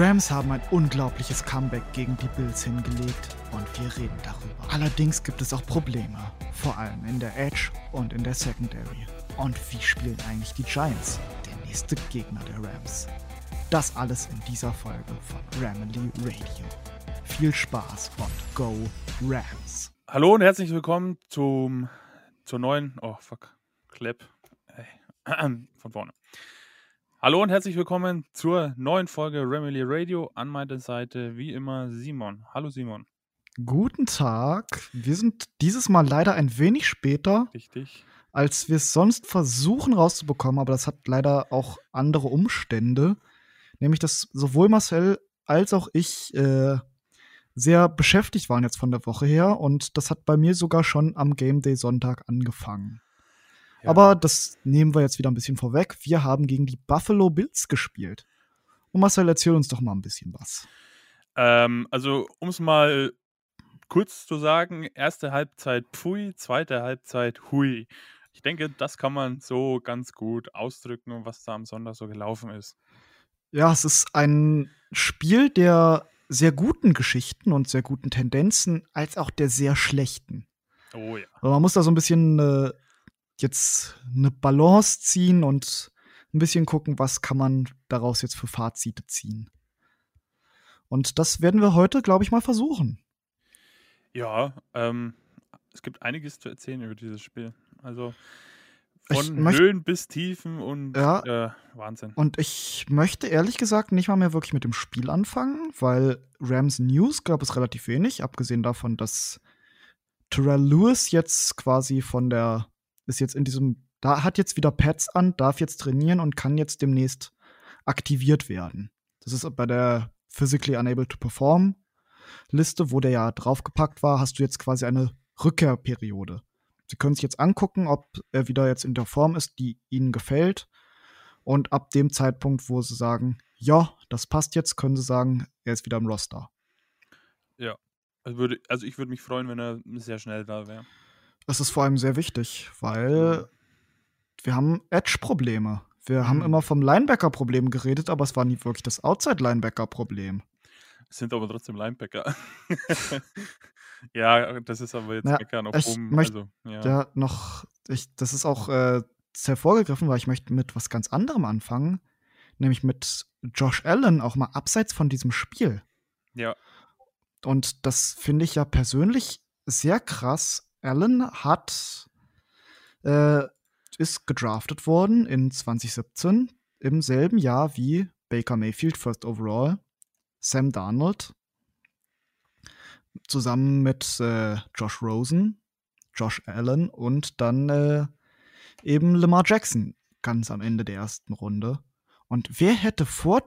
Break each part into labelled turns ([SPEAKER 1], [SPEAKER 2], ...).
[SPEAKER 1] Rams haben ein unglaubliches Comeback gegen die Bills hingelegt und wir reden darüber. Allerdings gibt es auch Probleme, vor allem in der Edge und in der Secondary. Und wie spielen eigentlich die Giants, der nächste Gegner der Rams? Das alles in dieser Folge von Ramily Radio. Viel Spaß und Go Rams!
[SPEAKER 2] Hallo und herzlich willkommen zum, zur neuen, oh fuck, Clip, hey. von vorne. Hallo und herzlich willkommen zur neuen Folge Remily Radio. An meiner Seite wie immer Simon. Hallo Simon.
[SPEAKER 1] Guten Tag. Wir sind dieses Mal leider ein wenig später.
[SPEAKER 2] Richtig.
[SPEAKER 1] Als wir es sonst versuchen rauszubekommen, aber das hat leider auch andere Umstände. Nämlich, dass sowohl Marcel als auch ich äh, sehr beschäftigt waren jetzt von der Woche her und das hat bei mir sogar schon am Game Day Sonntag angefangen. Aber das nehmen wir jetzt wieder ein bisschen vorweg. Wir haben gegen die Buffalo Bills gespielt. Und Marcel, erzähl uns doch mal ein bisschen was.
[SPEAKER 2] Ähm, also, um es mal kurz zu sagen, erste Halbzeit Pfui, zweite Halbzeit Hui. Ich denke, das kann man so ganz gut ausdrücken, was da am Sonntag so gelaufen ist.
[SPEAKER 1] Ja, es ist ein Spiel der sehr guten Geschichten und sehr guten Tendenzen, als auch der sehr schlechten.
[SPEAKER 2] Oh ja.
[SPEAKER 1] Aber man muss da so ein bisschen äh, jetzt eine Balance ziehen und ein bisschen gucken, was kann man daraus jetzt für Fazite ziehen. Und das werden wir heute, glaube ich, mal versuchen.
[SPEAKER 2] Ja, ähm, es gibt einiges zu erzählen über dieses Spiel. Also von Höhen bis Tiefen und
[SPEAKER 1] ja,
[SPEAKER 2] äh, Wahnsinn.
[SPEAKER 1] Und ich möchte ehrlich gesagt nicht mal mehr wirklich mit dem Spiel anfangen, weil Rams News gab es relativ wenig, abgesehen davon, dass Terrell Lewis jetzt quasi von der ist jetzt in diesem, da hat jetzt wieder Pads an, darf jetzt trainieren und kann jetzt demnächst aktiviert werden. Das ist bei der Physically Unable to Perform Liste, wo der ja draufgepackt war, hast du jetzt quasi eine Rückkehrperiode. Sie können sich jetzt angucken, ob er wieder jetzt in der Form ist, die ihnen gefällt. Und ab dem Zeitpunkt, wo sie sagen, ja, das passt jetzt, können sie sagen, er ist wieder im Roster.
[SPEAKER 2] Ja, also, würde, also ich würde mich freuen, wenn er sehr schnell da wäre.
[SPEAKER 1] Das ist vor allem sehr wichtig, weil wir haben Edge-Probleme. Wir mhm. haben immer vom Linebacker-Problem geredet, aber es war nie wirklich das Outside-Linebacker-Problem.
[SPEAKER 2] Es sind aber trotzdem Linebacker. ja, das ist aber jetzt
[SPEAKER 1] ja,
[SPEAKER 2] meckern auf
[SPEAKER 1] ich
[SPEAKER 2] oben. Also, ja.
[SPEAKER 1] ja. noch, ich, das ist auch äh, sehr vorgegriffen, weil ich möchte mit was ganz anderem anfangen, nämlich mit Josh Allen, auch mal abseits von diesem Spiel.
[SPEAKER 2] Ja.
[SPEAKER 1] Und das finde ich ja persönlich sehr krass, Allen hat äh, ist gedraftet worden in 2017 im selben Jahr wie Baker Mayfield First Overall, Sam Darnold zusammen mit äh, Josh Rosen, Josh Allen und dann äh, eben Lamar Jackson ganz am Ende der ersten Runde. Und wer hätte vor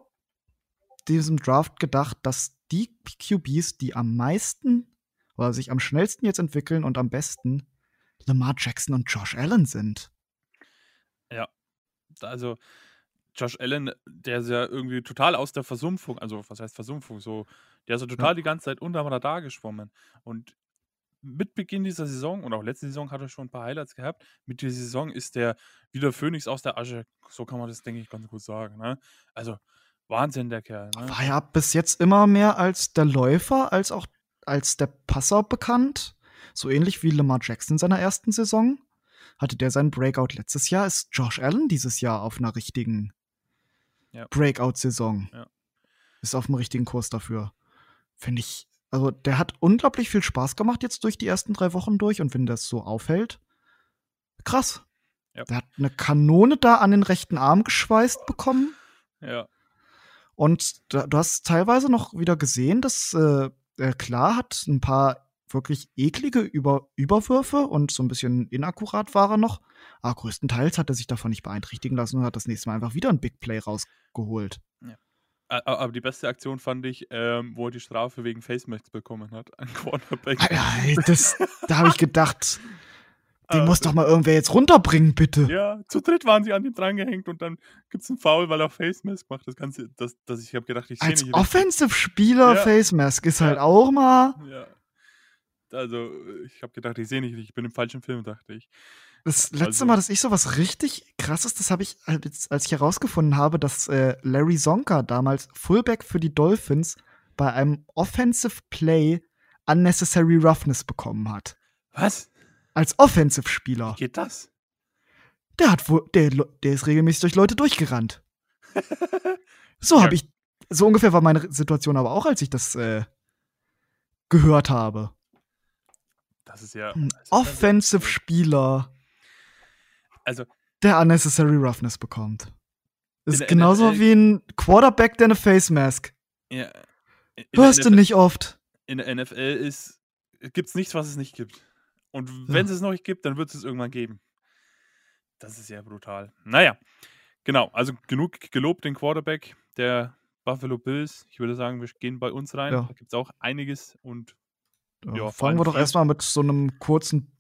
[SPEAKER 1] diesem Draft gedacht, dass die QBs, die am meisten oder sich am schnellsten jetzt entwickeln und am besten Lamar Jackson und Josh Allen sind.
[SPEAKER 2] Ja, also Josh Allen, der ist ja irgendwie total aus der Versumpfung, also was heißt Versumpfung, so, der ist ja total ja. die ganze Zeit unterm Radar geschwommen. Und mit Beginn dieser Saison und auch letzte Saison hat er schon ein paar Highlights gehabt. Mit dieser Saison ist der wieder Phönix aus der Asche. So kann man das, denke ich, ganz gut sagen. Ne? Also Wahnsinn, der Kerl. Ne?
[SPEAKER 1] War ja bis jetzt immer mehr als der Läufer, als auch als der Passer bekannt. So ähnlich wie Lamar Jackson in seiner ersten Saison. Hatte der seinen Breakout letztes Jahr, ist Josh Allen dieses Jahr auf einer richtigen ja. Breakout-Saison. Ja. Ist auf dem richtigen Kurs dafür. Finde ich, also der hat unglaublich viel Spaß gemacht jetzt durch die ersten drei Wochen durch und wenn das so aufhält, krass. Ja. Der hat eine Kanone da an den rechten Arm geschweißt bekommen.
[SPEAKER 2] Ja.
[SPEAKER 1] Und da, du hast teilweise noch wieder gesehen, dass äh, äh, klar hat ein paar wirklich eklige Über Überwürfe und so ein bisschen inakkurat war er noch. Aber größtenteils hat er sich davon nicht beeinträchtigen lassen und hat das nächste Mal einfach wieder ein Big Play rausgeholt.
[SPEAKER 2] Ja. Aber die beste Aktion fand ich, ähm, wo er die Strafe wegen Face Max bekommen hat an Cornerback.
[SPEAKER 1] Das, da habe ich gedacht, den ah, muss doch mal irgendwer jetzt runterbringen, bitte.
[SPEAKER 2] Ja, zu dritt waren sie an ihm drangehängt und dann gibt es einen Foul, weil er Face Mask macht. Das Ganze, das, das ich habe gedacht, ich sehe
[SPEAKER 1] nicht. Als Offensive-Spieler ja. Face Mask ist halt auch mal.
[SPEAKER 2] Ja. Also, ich habe gedacht, ich sehe nicht, ich bin im falschen Film, dachte ich.
[SPEAKER 1] Das letzte
[SPEAKER 2] Also-
[SPEAKER 1] Mal, dass ich sowas richtig krasses, das habe ich, als als ich herausgefunden habe, dass äh, Larry Zonka damals Fullback für die Dolphins bei einem Offensive Play Unnecessary Roughness bekommen hat.
[SPEAKER 2] Was?
[SPEAKER 1] Als Offensive-Spieler.
[SPEAKER 2] Geht das?
[SPEAKER 1] Der hat wohl, der, der ist regelmäßig durch Leute durchgerannt. So
[SPEAKER 2] Ja.
[SPEAKER 1] habe ich, so ungefähr war meine Situation aber auch, als ich das äh, gehört habe.
[SPEAKER 2] Das ist ja.
[SPEAKER 1] Ein
[SPEAKER 2] das
[SPEAKER 1] Offensive-Spieler,
[SPEAKER 2] Also,
[SPEAKER 1] der Unnecessary Roughness bekommt.
[SPEAKER 2] In
[SPEAKER 1] Ist
[SPEAKER 2] der
[SPEAKER 1] genauso
[SPEAKER 2] NFL
[SPEAKER 1] wie ein Quarterback, der eine Face Mask.
[SPEAKER 2] ja. der
[SPEAKER 1] Hörst du nicht oft.
[SPEAKER 2] in der NFL ist, gibt es nichts, was es nicht gibt. Und wenn es es noch nicht gibt, dann wird es es irgendwann geben. Das ist ja brutal. Naja, genau. Also genug gelobt den Quarterback der Buffalo Bills. Ich würde sagen, wir gehen bei uns rein.
[SPEAKER 1] Ja.
[SPEAKER 2] Da gibt es auch einiges. Und
[SPEAKER 1] Ja,
[SPEAKER 2] Ja,
[SPEAKER 1] fangen wir doch erstmal mit so einem kurzen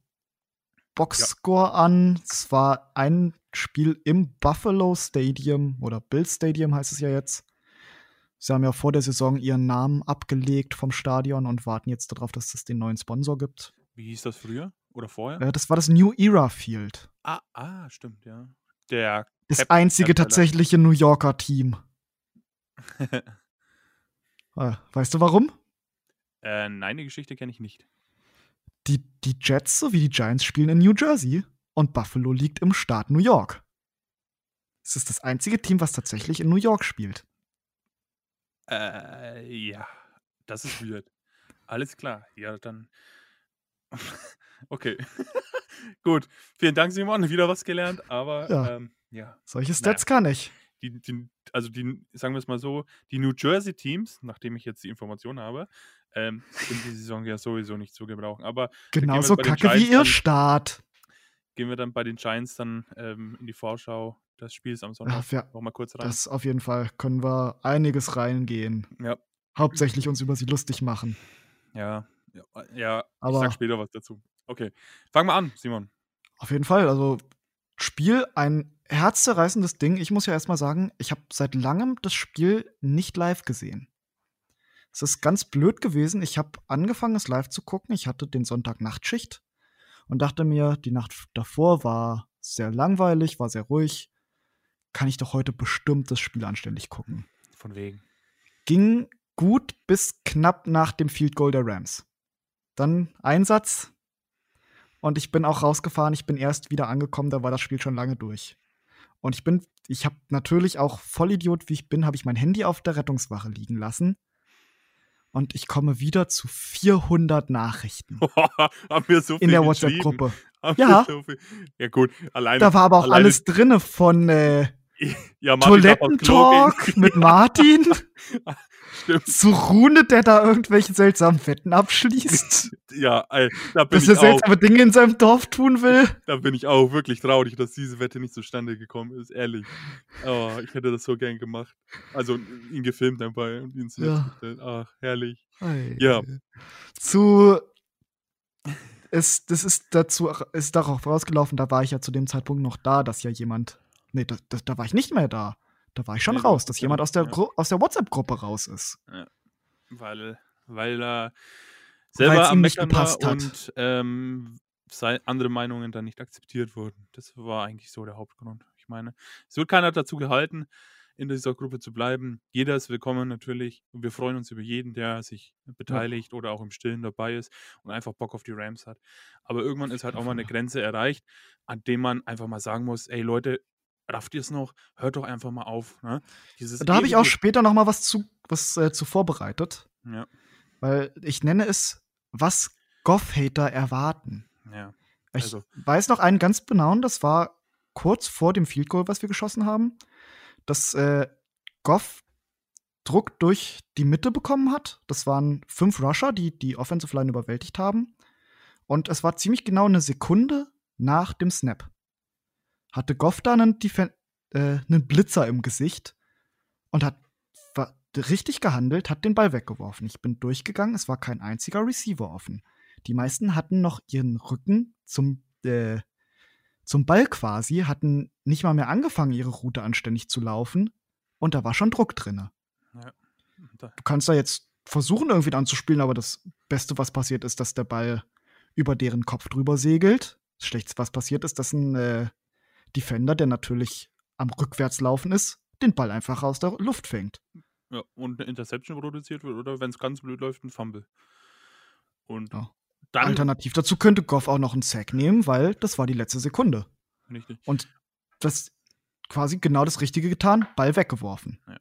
[SPEAKER 1] Boxscore an. Es war ein Spiel im Buffalo Stadium oder Bill Stadium heißt es ja jetzt. Sie haben ja vor der Saison ihren Namen abgelegt vom Stadion und warten jetzt darauf, dass es den neuen Sponsor gibt.
[SPEAKER 2] Wie hieß das früher? Oder vorher?
[SPEAKER 1] Äh, das war das New Era Field.
[SPEAKER 2] Ah, ah, stimmt, ja. Der
[SPEAKER 1] Das
[SPEAKER 2] Cap-
[SPEAKER 1] einzige
[SPEAKER 2] Capella.
[SPEAKER 1] tatsächliche New Yorker Team. Äh, Weißt du warum?
[SPEAKER 2] äh, nein, die Geschichte kenne ich nicht.
[SPEAKER 1] Die, die Jets sowie die Giants spielen in New Jersey und Buffalo liegt im Staat New York. Es ist das einzige Team, was tatsächlich in New York spielt.
[SPEAKER 2] Äh, ja, das ist weird. Alles klar. Ja, dann. okay. Gut. Vielen Dank, Simon. Wieder was gelernt, aber
[SPEAKER 1] Ja.
[SPEAKER 2] ähm, ja.
[SPEAKER 1] Solche Stats kann ich.
[SPEAKER 2] Die, die, also die, sagen wir es mal so, die New Jersey Teams, nachdem ich jetzt die Information habe, ähm, sind die Saison ja sowieso nicht zu gebrauchen. Aber
[SPEAKER 1] Genauso kacke wie ihr Start.
[SPEAKER 2] gehen wir dann bei den Giants dann ähm, in die Vorschau des Spiels am Sonntag
[SPEAKER 1] Ja,
[SPEAKER 2] noch mal kurz rein.
[SPEAKER 1] das auf jeden Fall können wir einiges reingehen.
[SPEAKER 2] Ja.
[SPEAKER 1] Hauptsächlich uns über sie lustig machen.
[SPEAKER 2] Ja, ja, ja ich
[SPEAKER 1] Aber-
[SPEAKER 2] sag später was dazu. Okay, fangen wir an, Simon.
[SPEAKER 1] Auf jeden Fall, also Spiel, ein herzzerreißendes Ding. Ich muss ja erstmal sagen, ich habe seit langem das Spiel nicht live gesehen. Es ist ganz blöd gewesen. Ich habe angefangen, es live zu gucken. Ich hatte den Sonntag Nachtschicht und dachte mir, die Nacht davor war sehr langweilig, war sehr ruhig. Kann ich doch heute bestimmt das Spiel anständig gucken.
[SPEAKER 2] Von wegen.
[SPEAKER 1] Ging gut bis knapp nach dem Field Goal der Rams. Dann Einsatz und ich bin auch rausgefahren. Ich bin erst wieder angekommen, da war das Spiel schon lange durch. Und ich bin, ich habe natürlich auch Vollidiot, wie ich bin, habe ich mein Handy auf der Rettungswache liegen lassen. Und ich komme wieder zu 400 Nachrichten
[SPEAKER 2] Haben wir so viel
[SPEAKER 1] in der? WhatsApp-Gruppe. Ja.
[SPEAKER 2] So? Ja, gut. Alleine.
[SPEAKER 1] Da war aber auch
[SPEAKER 2] alleine-
[SPEAKER 1] alles drinne von äh,
[SPEAKER 2] ja,
[SPEAKER 1] Toilettentalk mit Martin
[SPEAKER 2] Stimmt.
[SPEAKER 1] zu Rune, der da irgendwelche seltsamen Wetten abschließt.
[SPEAKER 2] Ja, ey, da bin
[SPEAKER 1] dass er
[SPEAKER 2] ich auch.
[SPEAKER 1] seltsame Dinge in seinem Dorf tun will.
[SPEAKER 2] Da bin ich auch wirklich traurig, dass diese Wette nicht zustande gekommen ist, ehrlich. Oh, ich hätte das so gern gemacht. Also ihn gefilmt dabei und ihn
[SPEAKER 1] Ja.
[SPEAKER 2] gestellt. Ach, herrlich.
[SPEAKER 1] Ei.
[SPEAKER 2] Ja.
[SPEAKER 1] Zu. Es, das ist dazu ist darauf rausgelaufen, da war ich ja zu dem Zeitpunkt noch da, dass ja jemand. Nee, da, da, da war ich nicht mehr da. Da war ich schon
[SPEAKER 2] Nee, du
[SPEAKER 1] raus, dass
[SPEAKER 2] ja
[SPEAKER 1] jemand
[SPEAKER 2] noch-
[SPEAKER 1] aus der,
[SPEAKER 2] ja.
[SPEAKER 1] Aus der WhatsApp-Gruppe raus ist.
[SPEAKER 2] Weil, weil er selber am Meckern war
[SPEAKER 1] gepasst hat.
[SPEAKER 2] und ähm, andere Meinungen dann nicht akzeptiert wurden. Das war eigentlich so der Hauptgrund. Ich meine, es wird keiner dazu gehalten, in dieser Gruppe zu bleiben. Jeder ist willkommen natürlich. Und wir freuen uns über jeden, der sich beteiligt oder auch im Stillen dabei ist und einfach Bock auf die Rams hat. Aber irgendwann ist halt auch mal eine Grenze erreicht, an dem man einfach mal sagen muss, ey Leute, rafft ihr es noch? Hört doch einfach mal auf. Ne?
[SPEAKER 1] Da habe ich auch später noch mal was zu, was, äh, zu vorbereitet.
[SPEAKER 2] Ja,
[SPEAKER 1] Weil ich nenne es, was Goff-Hater erwarten.
[SPEAKER 2] ja.
[SPEAKER 1] Ich
[SPEAKER 2] Also-
[SPEAKER 1] weiß noch einen ganz genauen, das war kurz vor dem Field Goal, was wir geschossen haben, dass äh, Goff Druck durch die Mitte bekommen hat. Das waren fünf Rusher, die die Offensive Line überwältigt haben. Und es war ziemlich genau eine Sekunde nach dem Snap. Hatte Goff da einen, Defen äh, einen Blitzer im Gesicht und hat richtig gehandelt, hat den Ball weggeworfen. Ich bin durchgegangen, es war kein einziger Receiver offen. Die meisten hatten noch ihren Rücken zum, äh, zum Ball quasi, hatten nicht mal mehr angefangen, ihre Route anständig zu laufen. Und da war schon Druck drin.
[SPEAKER 2] Da,
[SPEAKER 1] Du kannst da jetzt versuchen, irgendwie anzuspielen, aber das Beste, was passiert, ist, dass der Ball über deren Kopf drüber segelt. Das Schlechteste, was passiert ist, dass ein äh, Defender, der natürlich am Rückwärtslaufen ist, den Ball einfach aus der Luft fängt.
[SPEAKER 2] Ja, und eine Interception produziert wird oder wenn es ganz blöd läuft, ein Fumble. Und
[SPEAKER 1] Ja.
[SPEAKER 2] dann.
[SPEAKER 1] Alternativ dazu könnte Goff auch noch einen Sack nehmen, weil das war die letzte Sekunde.
[SPEAKER 2] Richtig.
[SPEAKER 1] Und das quasi genau das Richtige getan, Ball weggeworfen.
[SPEAKER 2] Ja.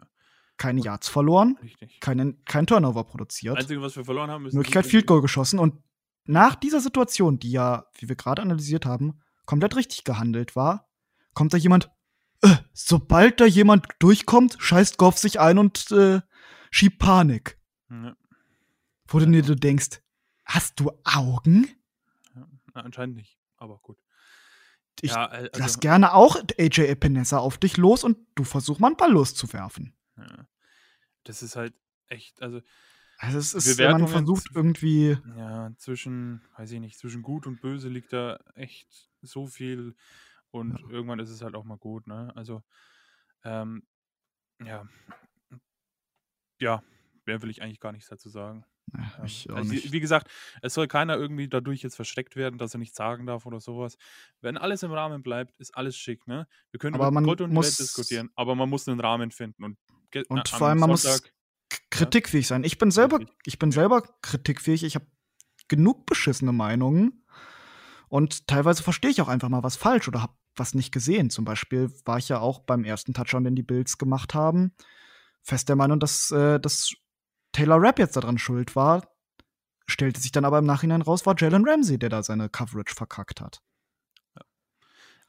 [SPEAKER 1] Keine Yards verloren,
[SPEAKER 2] Richtig.
[SPEAKER 1] keinen, kein Turnover produziert.
[SPEAKER 2] Das Einzige, was wir verloren haben, ist.
[SPEAKER 1] Möglichkeit Field Goal geschossen und nach dieser Situation, die ja, wie wir gerade analysiert haben, komplett richtig gehandelt war, kommt da jemand, äh, sobald da jemand durchkommt, scheißt Goff sich ein und äh, schiebt Panik.
[SPEAKER 2] Ja,
[SPEAKER 1] Wo du dir denkst, hast du Augen?
[SPEAKER 2] ja. Anscheinend nicht, aber gut.
[SPEAKER 1] Ich
[SPEAKER 2] ja, äh,
[SPEAKER 1] lass
[SPEAKER 2] also,
[SPEAKER 1] gerne auch AJ Epinesa auf dich los und du versuch mal einen Ball loszuwerfen.
[SPEAKER 2] ja. Das ist halt echt, also
[SPEAKER 1] Also es ist, wenn man versucht irgendwie,
[SPEAKER 2] Ja, zwischen, weiß ich nicht, zwischen gut und böse liegt da echt so viel und irgendwann ist es halt auch mal gut, ne? Also, ähm, ja, ja, mehr will ich eigentlich gar nichts dazu sagen.
[SPEAKER 1] äh,
[SPEAKER 2] Ähm, also, wie- gesagt, es soll keiner irgendwie dadurch jetzt versteckt werden, dass er nichts sagen darf oder sowas. Wenn alles im Rahmen bleibt, ist alles schick, ne? Wir können
[SPEAKER 1] Aber
[SPEAKER 2] über
[SPEAKER 1] man
[SPEAKER 2] Gott und
[SPEAKER 1] muss-
[SPEAKER 2] Welt diskutieren, aber man muss einen Rahmen finden und, ge-
[SPEAKER 1] Und
[SPEAKER 2] äh,
[SPEAKER 1] vor allem, man muss
[SPEAKER 2] Sonntag-
[SPEAKER 1] k- kritikfähig sein. Ich bin selber, ich bin
[SPEAKER 2] Ja.
[SPEAKER 1] selber kritikfähig. Ich habe genug beschissene Meinungen. Und teilweise verstehe ich auch einfach mal was falsch oder habe was nicht gesehen. Zum Beispiel war ich ja auch beim ersten Touchdown, den die Bills gemacht haben, fest der Meinung, dass, äh, dass Taylor Rapp jetzt daran schuld war. Stellte sich dann aber im Nachhinein raus, war Jalen Ramsey, der da seine Coverage verkackt hat.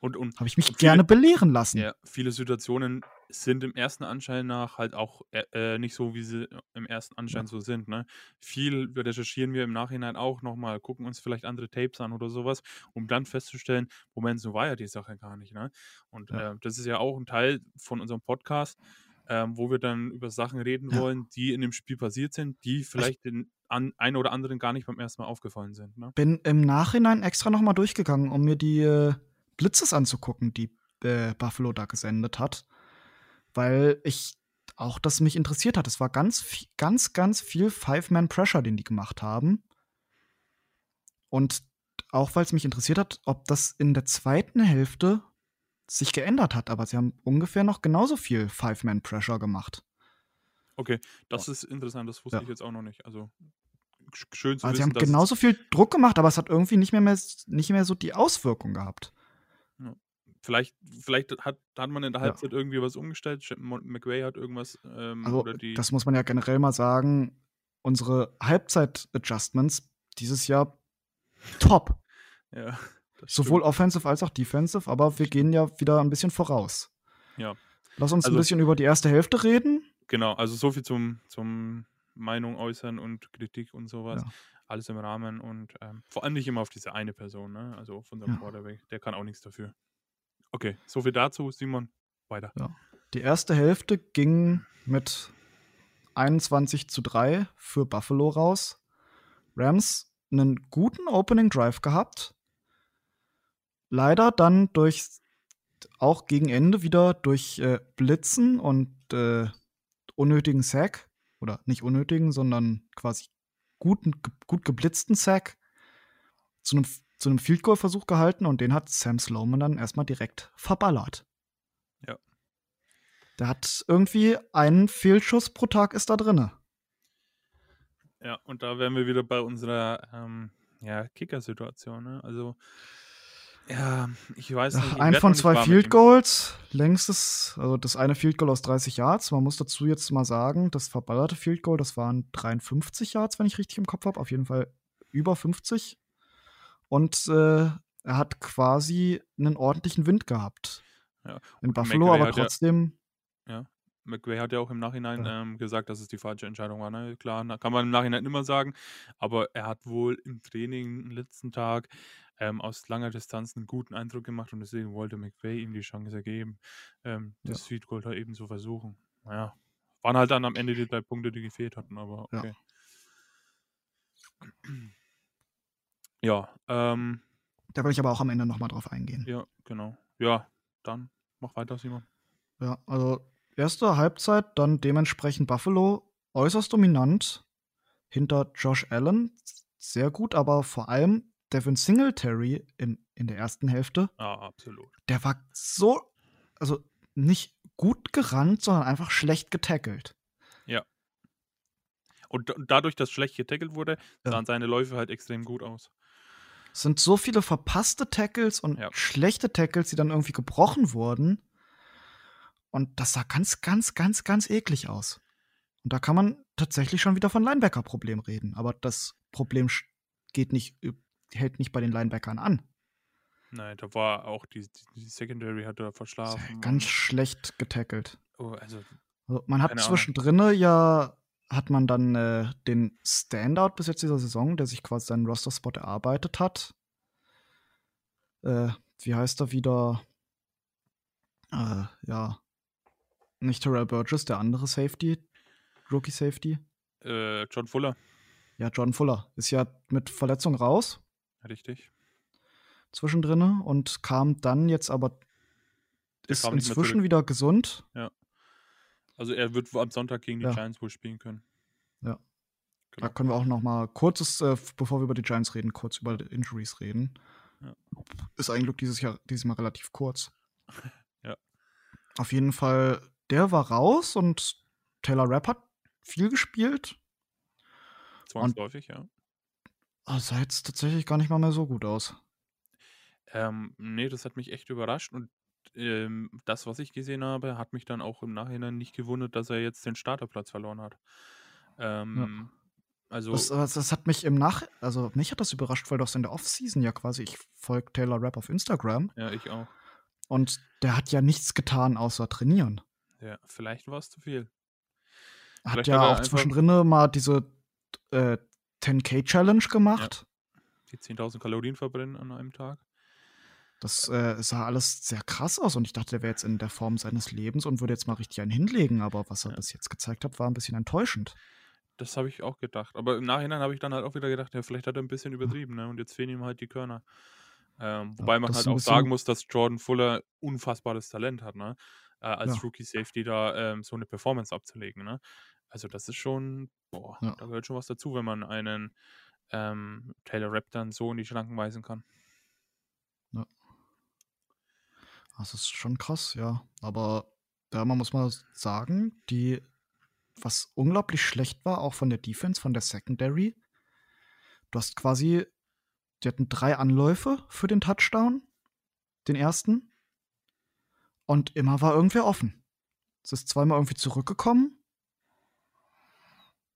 [SPEAKER 2] Und, und
[SPEAKER 1] Habe ich mich
[SPEAKER 2] Und viele-
[SPEAKER 1] gerne belehren lassen.
[SPEAKER 2] Ja, viele Situationen sind im ersten Anschein nach halt auch äh, äh, nicht so, wie sie im ersten Anschein so sind. Ne? Viel recherchieren wir im Nachhinein auch nochmal, gucken uns vielleicht andere Tapes an oder sowas, um dann festzustellen, Moment, so war ja die Sache gar nicht. Ne? Und
[SPEAKER 1] Ja.
[SPEAKER 2] äh, das ist ja auch ein Teil von unserem Podcast, ähm, wo wir dann über Sachen reden
[SPEAKER 1] Ja.
[SPEAKER 2] wollen, die in dem Spiel passiert sind, die vielleicht den an, einen oder anderen gar nicht beim ersten Mal aufgefallen sind. Ne?
[SPEAKER 1] bin im Nachhinein extra noch mal durchgegangen, um mir die äh, Blitzes anzugucken, die äh, Buffalo da gesendet hat, weil ich auch das mich interessiert hat. Es war ganz, ganz, ganz viel Five-Man-Pressure, den die gemacht haben. Und auch weil es mich interessiert hat, ob das in der zweiten Hälfte sich geändert hat. Aber sie haben ungefähr noch genauso viel Five-Man-Pressure gemacht.
[SPEAKER 2] Okay, das ist interessant, das wusste
[SPEAKER 1] Ja.
[SPEAKER 2] ich jetzt auch noch nicht. Also sch- schön zu
[SPEAKER 1] Also sie
[SPEAKER 2] wissen,
[SPEAKER 1] haben
[SPEAKER 2] dass
[SPEAKER 1] genauso viel Druck gemacht, aber es hat irgendwie nicht mehr, mehr, nicht mehr so die Auswirkung gehabt.
[SPEAKER 2] Vielleicht, vielleicht hat, hat man in der
[SPEAKER 1] Ja.
[SPEAKER 2] Halbzeit irgendwie was umgestellt. McVay hat irgendwas ähm,
[SPEAKER 1] Also,
[SPEAKER 2] oder die.
[SPEAKER 1] das muss man ja generell mal sagen. Unsere Halbzeit-Adjustments dieses Jahr top.
[SPEAKER 2] ja,
[SPEAKER 1] Sowohl
[SPEAKER 2] stimmt.
[SPEAKER 1] offensive als auch defensive, aber wir gehen ja wieder ein bisschen voraus.
[SPEAKER 2] Ja.
[SPEAKER 1] Lass uns
[SPEAKER 2] Also-
[SPEAKER 1] ein bisschen über die erste Hälfte reden.
[SPEAKER 2] Genau, also so viel zum, zum Meinung äußern und Kritik und sowas.
[SPEAKER 1] Ja.
[SPEAKER 2] Alles im Rahmen und ähm, vor allem nicht immer auf diese eine Person, ne? Also auf unserem
[SPEAKER 1] Ja.
[SPEAKER 2] Quarterback. Der kann auch nichts dafür. Okay, so viel dazu. Simon, weiter.
[SPEAKER 1] Die erste Hälfte ging mit 21 zu 3 für Buffalo raus. Rams einen guten Opening Drive gehabt. Leider dann durch auch gegen Ende wieder durch äh, Blitzen und äh, unnötigen Sack oder nicht unnötigen, sondern quasi guten, gut geblitzten Sack zu einem zu einem Field Goal Versuch gehalten und den hat Sam Sloman dann erstmal direkt verballert.
[SPEAKER 2] Ja.
[SPEAKER 1] Der hat irgendwie einen Fehlschuss pro Tag ist da drinne.
[SPEAKER 2] Ja, und da wären wir wieder bei unserer ähm, ja, Kicker-Situation, ne? Also, ja, ich weiß nicht. Ich
[SPEAKER 1] ein von zwei Field. Goals, längstes, also das eine Field Goal aus 30 Yards. Man muss dazu jetzt mal sagen, das verballerte Field Goal, das waren 53 Yards, wenn ich richtig im Kopf habe. Auf jeden Fall über 50. Und äh, er hat quasi einen ordentlichen Wind gehabt.
[SPEAKER 2] Ja,
[SPEAKER 1] In Buffalo,
[SPEAKER 2] McVay
[SPEAKER 1] aber
[SPEAKER 2] hat ja-
[SPEAKER 1] trotzdem.
[SPEAKER 2] McVay hat ja auch im Nachhinein
[SPEAKER 1] Ja.
[SPEAKER 2] ähm, gesagt, dass es die falsche Entscheidung war. Ne? Klar, kann man im Nachhinein immer sagen, aber er hat wohl im Training am letzten Tag ähm, aus langer Distanz einen guten Eindruck gemacht und deswegen wollte McVay ihm die Chance geben, ähm,
[SPEAKER 1] Ja.
[SPEAKER 2] das Field Goal da eben zu versuchen. Naja, waren halt dann am Ende die drei Punkte, die gefehlt hatten, aber
[SPEAKER 1] Ja.
[SPEAKER 2] okay. Ja, ähm,
[SPEAKER 1] Da will ich aber auch am Ende nochmal drauf eingehen.
[SPEAKER 2] ja, genau. Ja, dann mach weiter, Simon.
[SPEAKER 1] Ja, also erste Halbzeit, dann dementsprechend Buffalo äußerst dominant hinter Josh Allen. Sehr gut, aber vor allem Devin Singletary in, in der ersten Hälfte,
[SPEAKER 2] Ja, absolut.
[SPEAKER 1] der war so, also nicht gut gerannt, sondern einfach schlecht getackelt.
[SPEAKER 2] Und da- dadurch, dass schlecht getackelt wurde,
[SPEAKER 1] Ja.
[SPEAKER 2] sahen seine Läufe halt extrem gut aus.
[SPEAKER 1] Es sind so viele verpasste Tackles und
[SPEAKER 2] Ja.
[SPEAKER 1] schlechte Tackles, die dann irgendwie gebrochen wurden. Und das sah ganz, ganz, ganz, ganz eklig aus. Und da kann man tatsächlich schon wieder von Linebacker-Problem reden. Aber das Problem geht nicht, hält nicht bei den Linebackern an.
[SPEAKER 2] Nein, da war auch die, die, Secondary hat er verschlafen.
[SPEAKER 1] Ganz schlecht getackelt.
[SPEAKER 2] oh, also,
[SPEAKER 1] Also man hat zwischendrin ja, hat man dann äh, den Standout bis jetzt dieser Saison, der sich quasi seinen Roster-Spot erarbeitet hat. Äh, wie heißt er wieder? Äh, ja. Nicht Terrell Burgess, der andere Safety, Rookie Safety.
[SPEAKER 2] äh, John Fuller,
[SPEAKER 1] Ja, John Fuller ist ja mit Verletzung raus
[SPEAKER 2] richtig.
[SPEAKER 1] zwischendrin und kam dann jetzt aber ist inzwischen wieder gesund.
[SPEAKER 2] Also er wird am Sonntag gegen die
[SPEAKER 1] Ja.
[SPEAKER 2] Giants wohl spielen können.
[SPEAKER 1] Ja.
[SPEAKER 2] Genau.
[SPEAKER 1] Da können wir auch noch mal kurzes, äh, bevor wir über die Giants reden, kurz über die Injuries reden.
[SPEAKER 2] Ja.
[SPEAKER 1] Ist eigentlich dieses Jahr dieses Mal relativ kurz.
[SPEAKER 2] Ja.
[SPEAKER 1] Auf jeden Fall, der war raus und Taylor Rapp hat viel gespielt.
[SPEAKER 2] Zwangsläufig, ja.
[SPEAKER 1] Aber sah jetzt tatsächlich gar nicht mal mehr so gut aus.
[SPEAKER 2] Ähm, nee, das hat mich echt überrascht und ähm, das, was ich gesehen habe, hat mich dann auch im Nachhinein nicht gewundert, dass er jetzt den Starterplatz verloren hat. Ähm, Also,
[SPEAKER 1] Das, das, hat mich im Nach... Also mich hat das überrascht, weil das in der Offseason ja quasi... Ich folge Taylor Rapp auf Instagram
[SPEAKER 2] ja, ich auch.
[SPEAKER 1] und der hat ja nichts getan, außer trainieren.
[SPEAKER 2] Ja, vielleicht war es zu viel.
[SPEAKER 1] Hat
[SPEAKER 2] Vielleicht
[SPEAKER 1] ja
[SPEAKER 2] hat
[SPEAKER 1] auch zwischendrin mal diese äh, 10K-Challenge gemacht.
[SPEAKER 2] Die 10.000 Kalorien verbrennen an einem Tag.
[SPEAKER 1] Das äh, sah alles sehr krass aus und ich dachte, der wäre jetzt in der Form seines Lebens und würde jetzt mal richtig einen hinlegen, aber was er
[SPEAKER 2] Ja.
[SPEAKER 1] bis jetzt gezeigt hat, war ein bisschen enttäuschend.
[SPEAKER 2] Das habe ich auch gedacht. Aber im Nachhinein habe ich dann halt auch wieder gedacht, ja, vielleicht hat er ein bisschen übertrieben, ne? Und jetzt fehlen ihm halt die Körner. Ähm, wobei man
[SPEAKER 1] das
[SPEAKER 2] halt auch sagen muss, dass Jordan Fuller unfassbares Talent hat, ne? Äh, als
[SPEAKER 1] Ja.
[SPEAKER 2] Rookie Safety da ähm, so eine Performance abzulegen, ne? Also das ist schon, boah,
[SPEAKER 1] Ja.
[SPEAKER 2] da gehört schon was dazu, wenn man einen ähm, Taylor Rapp dann so in die Schranken weisen kann.
[SPEAKER 1] Das ist schon krass, ja. Aber da man muss mal sagen, die, was unglaublich schlecht war, auch von der Defense, von der Secondary, du hast quasi, die hatten drei Anläufe für den Touchdown, den ersten, und immer war irgendwer offen. Es ist zweimal irgendwie zurückgekommen,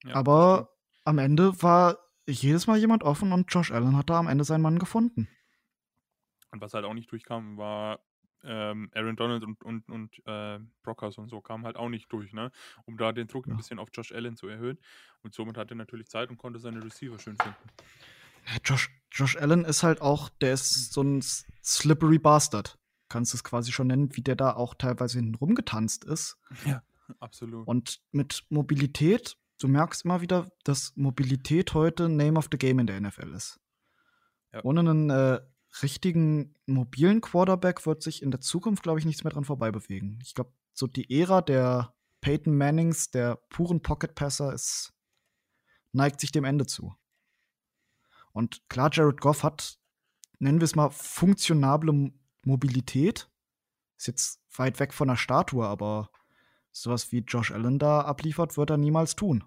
[SPEAKER 2] Ja,
[SPEAKER 1] aber am Ende war jedes Mal jemand offen und Josh Allen hat da am Ende seinen Mann gefunden.
[SPEAKER 2] Und was halt auch nicht durchkam, war ähm, Aaron Donald und, und, und äh, Brockhaus und so kamen halt auch nicht durch, ne? Um da den Druck
[SPEAKER 1] Ja.
[SPEAKER 2] ein bisschen auf Josh Allen zu erhöhen. Und somit hat er natürlich Zeit und konnte seine Receiver schön finden.
[SPEAKER 1] Ja, Josh, Josh Allen ist halt auch, der ist so ein slippery Bastard. Kannst du es quasi schon nennen, wie der da auch teilweise hinten rumgetanzt ist.
[SPEAKER 2] Ja, absolut.
[SPEAKER 1] Und mit Mobilität, du merkst immer wieder, dass Mobilität heute Name of the Game in der NFL ist.
[SPEAKER 2] Ja.
[SPEAKER 1] Ohne einen äh, richtigen mobilen Quarterback wird sich in der Zukunft, glaube ich, nichts mehr dran vorbei bewegen. Ich glaube, so die Ära der Peyton Mannings, der puren Pocket-Passer, ist, neigt sich dem Ende zu. Und klar, Jared Goff hat, nennen wir es mal, funktionable Mobilität. Ist jetzt weit weg von der Statue, aber sowas wie Josh Allen da abliefert, wird er niemals tun.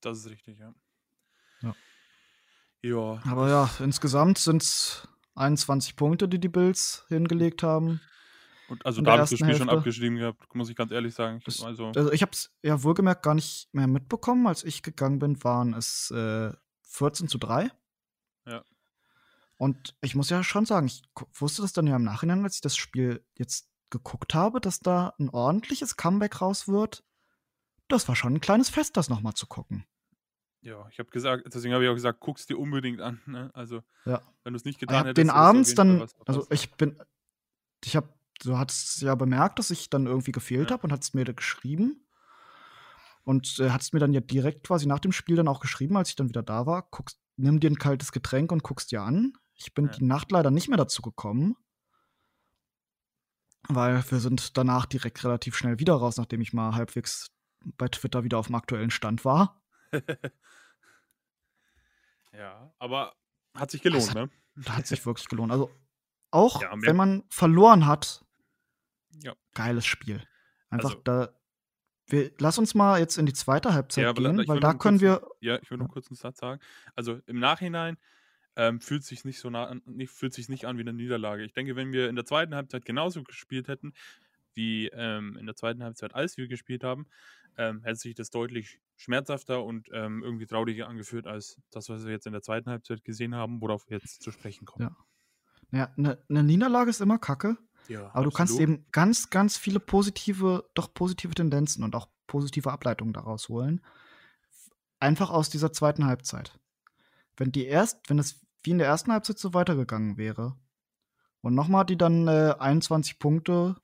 [SPEAKER 2] Das ist richtig. Ja.
[SPEAKER 1] Ja, Aber ja, insgesamt sind es 21 Punkte, die die Bills hingelegt haben.
[SPEAKER 2] und also da habe ich das Spiel schon
[SPEAKER 1] Hälfte.
[SPEAKER 2] abgeschrieben gehabt, muss ich ganz ehrlich sagen. Ich, also,
[SPEAKER 1] Also ich habe es ja wohlgemerkt gar nicht mehr mitbekommen. Als ich gegangen bin, waren es äh, 14 zu 3.
[SPEAKER 2] Ja.
[SPEAKER 1] Und ich muss ja schon sagen, ich wusste das dann ja im Nachhinein, als ich das Spiel jetzt geguckt habe, dass da ein ordentliches Comeback raus wird. Das war schon ein kleines Fest, das nochmal zu gucken.
[SPEAKER 2] Ja, ich habe gesagt, deswegen habe ich auch gesagt, guck's dir unbedingt an. Ne? Also,
[SPEAKER 1] Ja.
[SPEAKER 2] wenn du es nicht
[SPEAKER 1] Ich
[SPEAKER 2] getan
[SPEAKER 1] habe
[SPEAKER 2] hättest,
[SPEAKER 1] den abends dann, also ich bin, ich habe, du hattest ja bemerkt, dass ich dann irgendwie gefehlt
[SPEAKER 2] Ja.
[SPEAKER 1] habe und hattest mir da geschrieben. Und äh, hattest mir dann ja direkt quasi nach dem Spiel dann auch geschrieben, als ich dann wieder da war, guckst, nimm dir ein kaltes Getränk und guckst dir an. Ich bin
[SPEAKER 2] Ja.
[SPEAKER 1] die Nacht leider nicht mehr dazu gekommen. Weil wir sind danach direkt relativ schnell wieder raus, nachdem ich mal halbwegs bei Twitter wieder auf dem aktuellen Stand war.
[SPEAKER 2] Ja, aber hat sich gelohnt,
[SPEAKER 1] hat,
[SPEAKER 2] ne?
[SPEAKER 1] Hat sich wirklich gelohnt. Also auch
[SPEAKER 2] Ja,
[SPEAKER 1] wenn man verloren hat,
[SPEAKER 2] Ja.
[SPEAKER 1] geiles Spiel. Einfach
[SPEAKER 2] Also-
[SPEAKER 1] da. Wir, lass uns mal jetzt in die zweite Halbzeit
[SPEAKER 2] Ja,
[SPEAKER 1] gehen, weil da können wir.
[SPEAKER 2] Ja, ich will noch kurz einen Satz sagen. Also im Nachhinein ähm, fühlt sich nicht so nah nicht, fühlt sich nicht an wie eine Niederlage. Ich denke, wenn wir in der zweiten Halbzeit genauso gespielt hätten wie ähm, in der zweiten Halbzeit, als wir gespielt haben, ähm, hätte sich das deutlich schmerzhafter und ähm, irgendwie trauriger angefühlt als das, was wir jetzt in der zweiten Halbzeit gesehen haben, worauf wir jetzt zu sprechen kommen.
[SPEAKER 1] Ja. Ja, eine ne Niederlage ist immer kacke,
[SPEAKER 2] Ja,
[SPEAKER 1] aber du kannst
[SPEAKER 2] absolut.
[SPEAKER 1] eben ganz, ganz viele positive, doch positive Tendenzen und auch positive Ableitungen daraus holen. Einfach aus dieser zweiten Halbzeit. Wenn die erst, wenn es wie in der ersten Halbzeit so weitergegangen wäre und nochmal die dann äh, 21 Punkte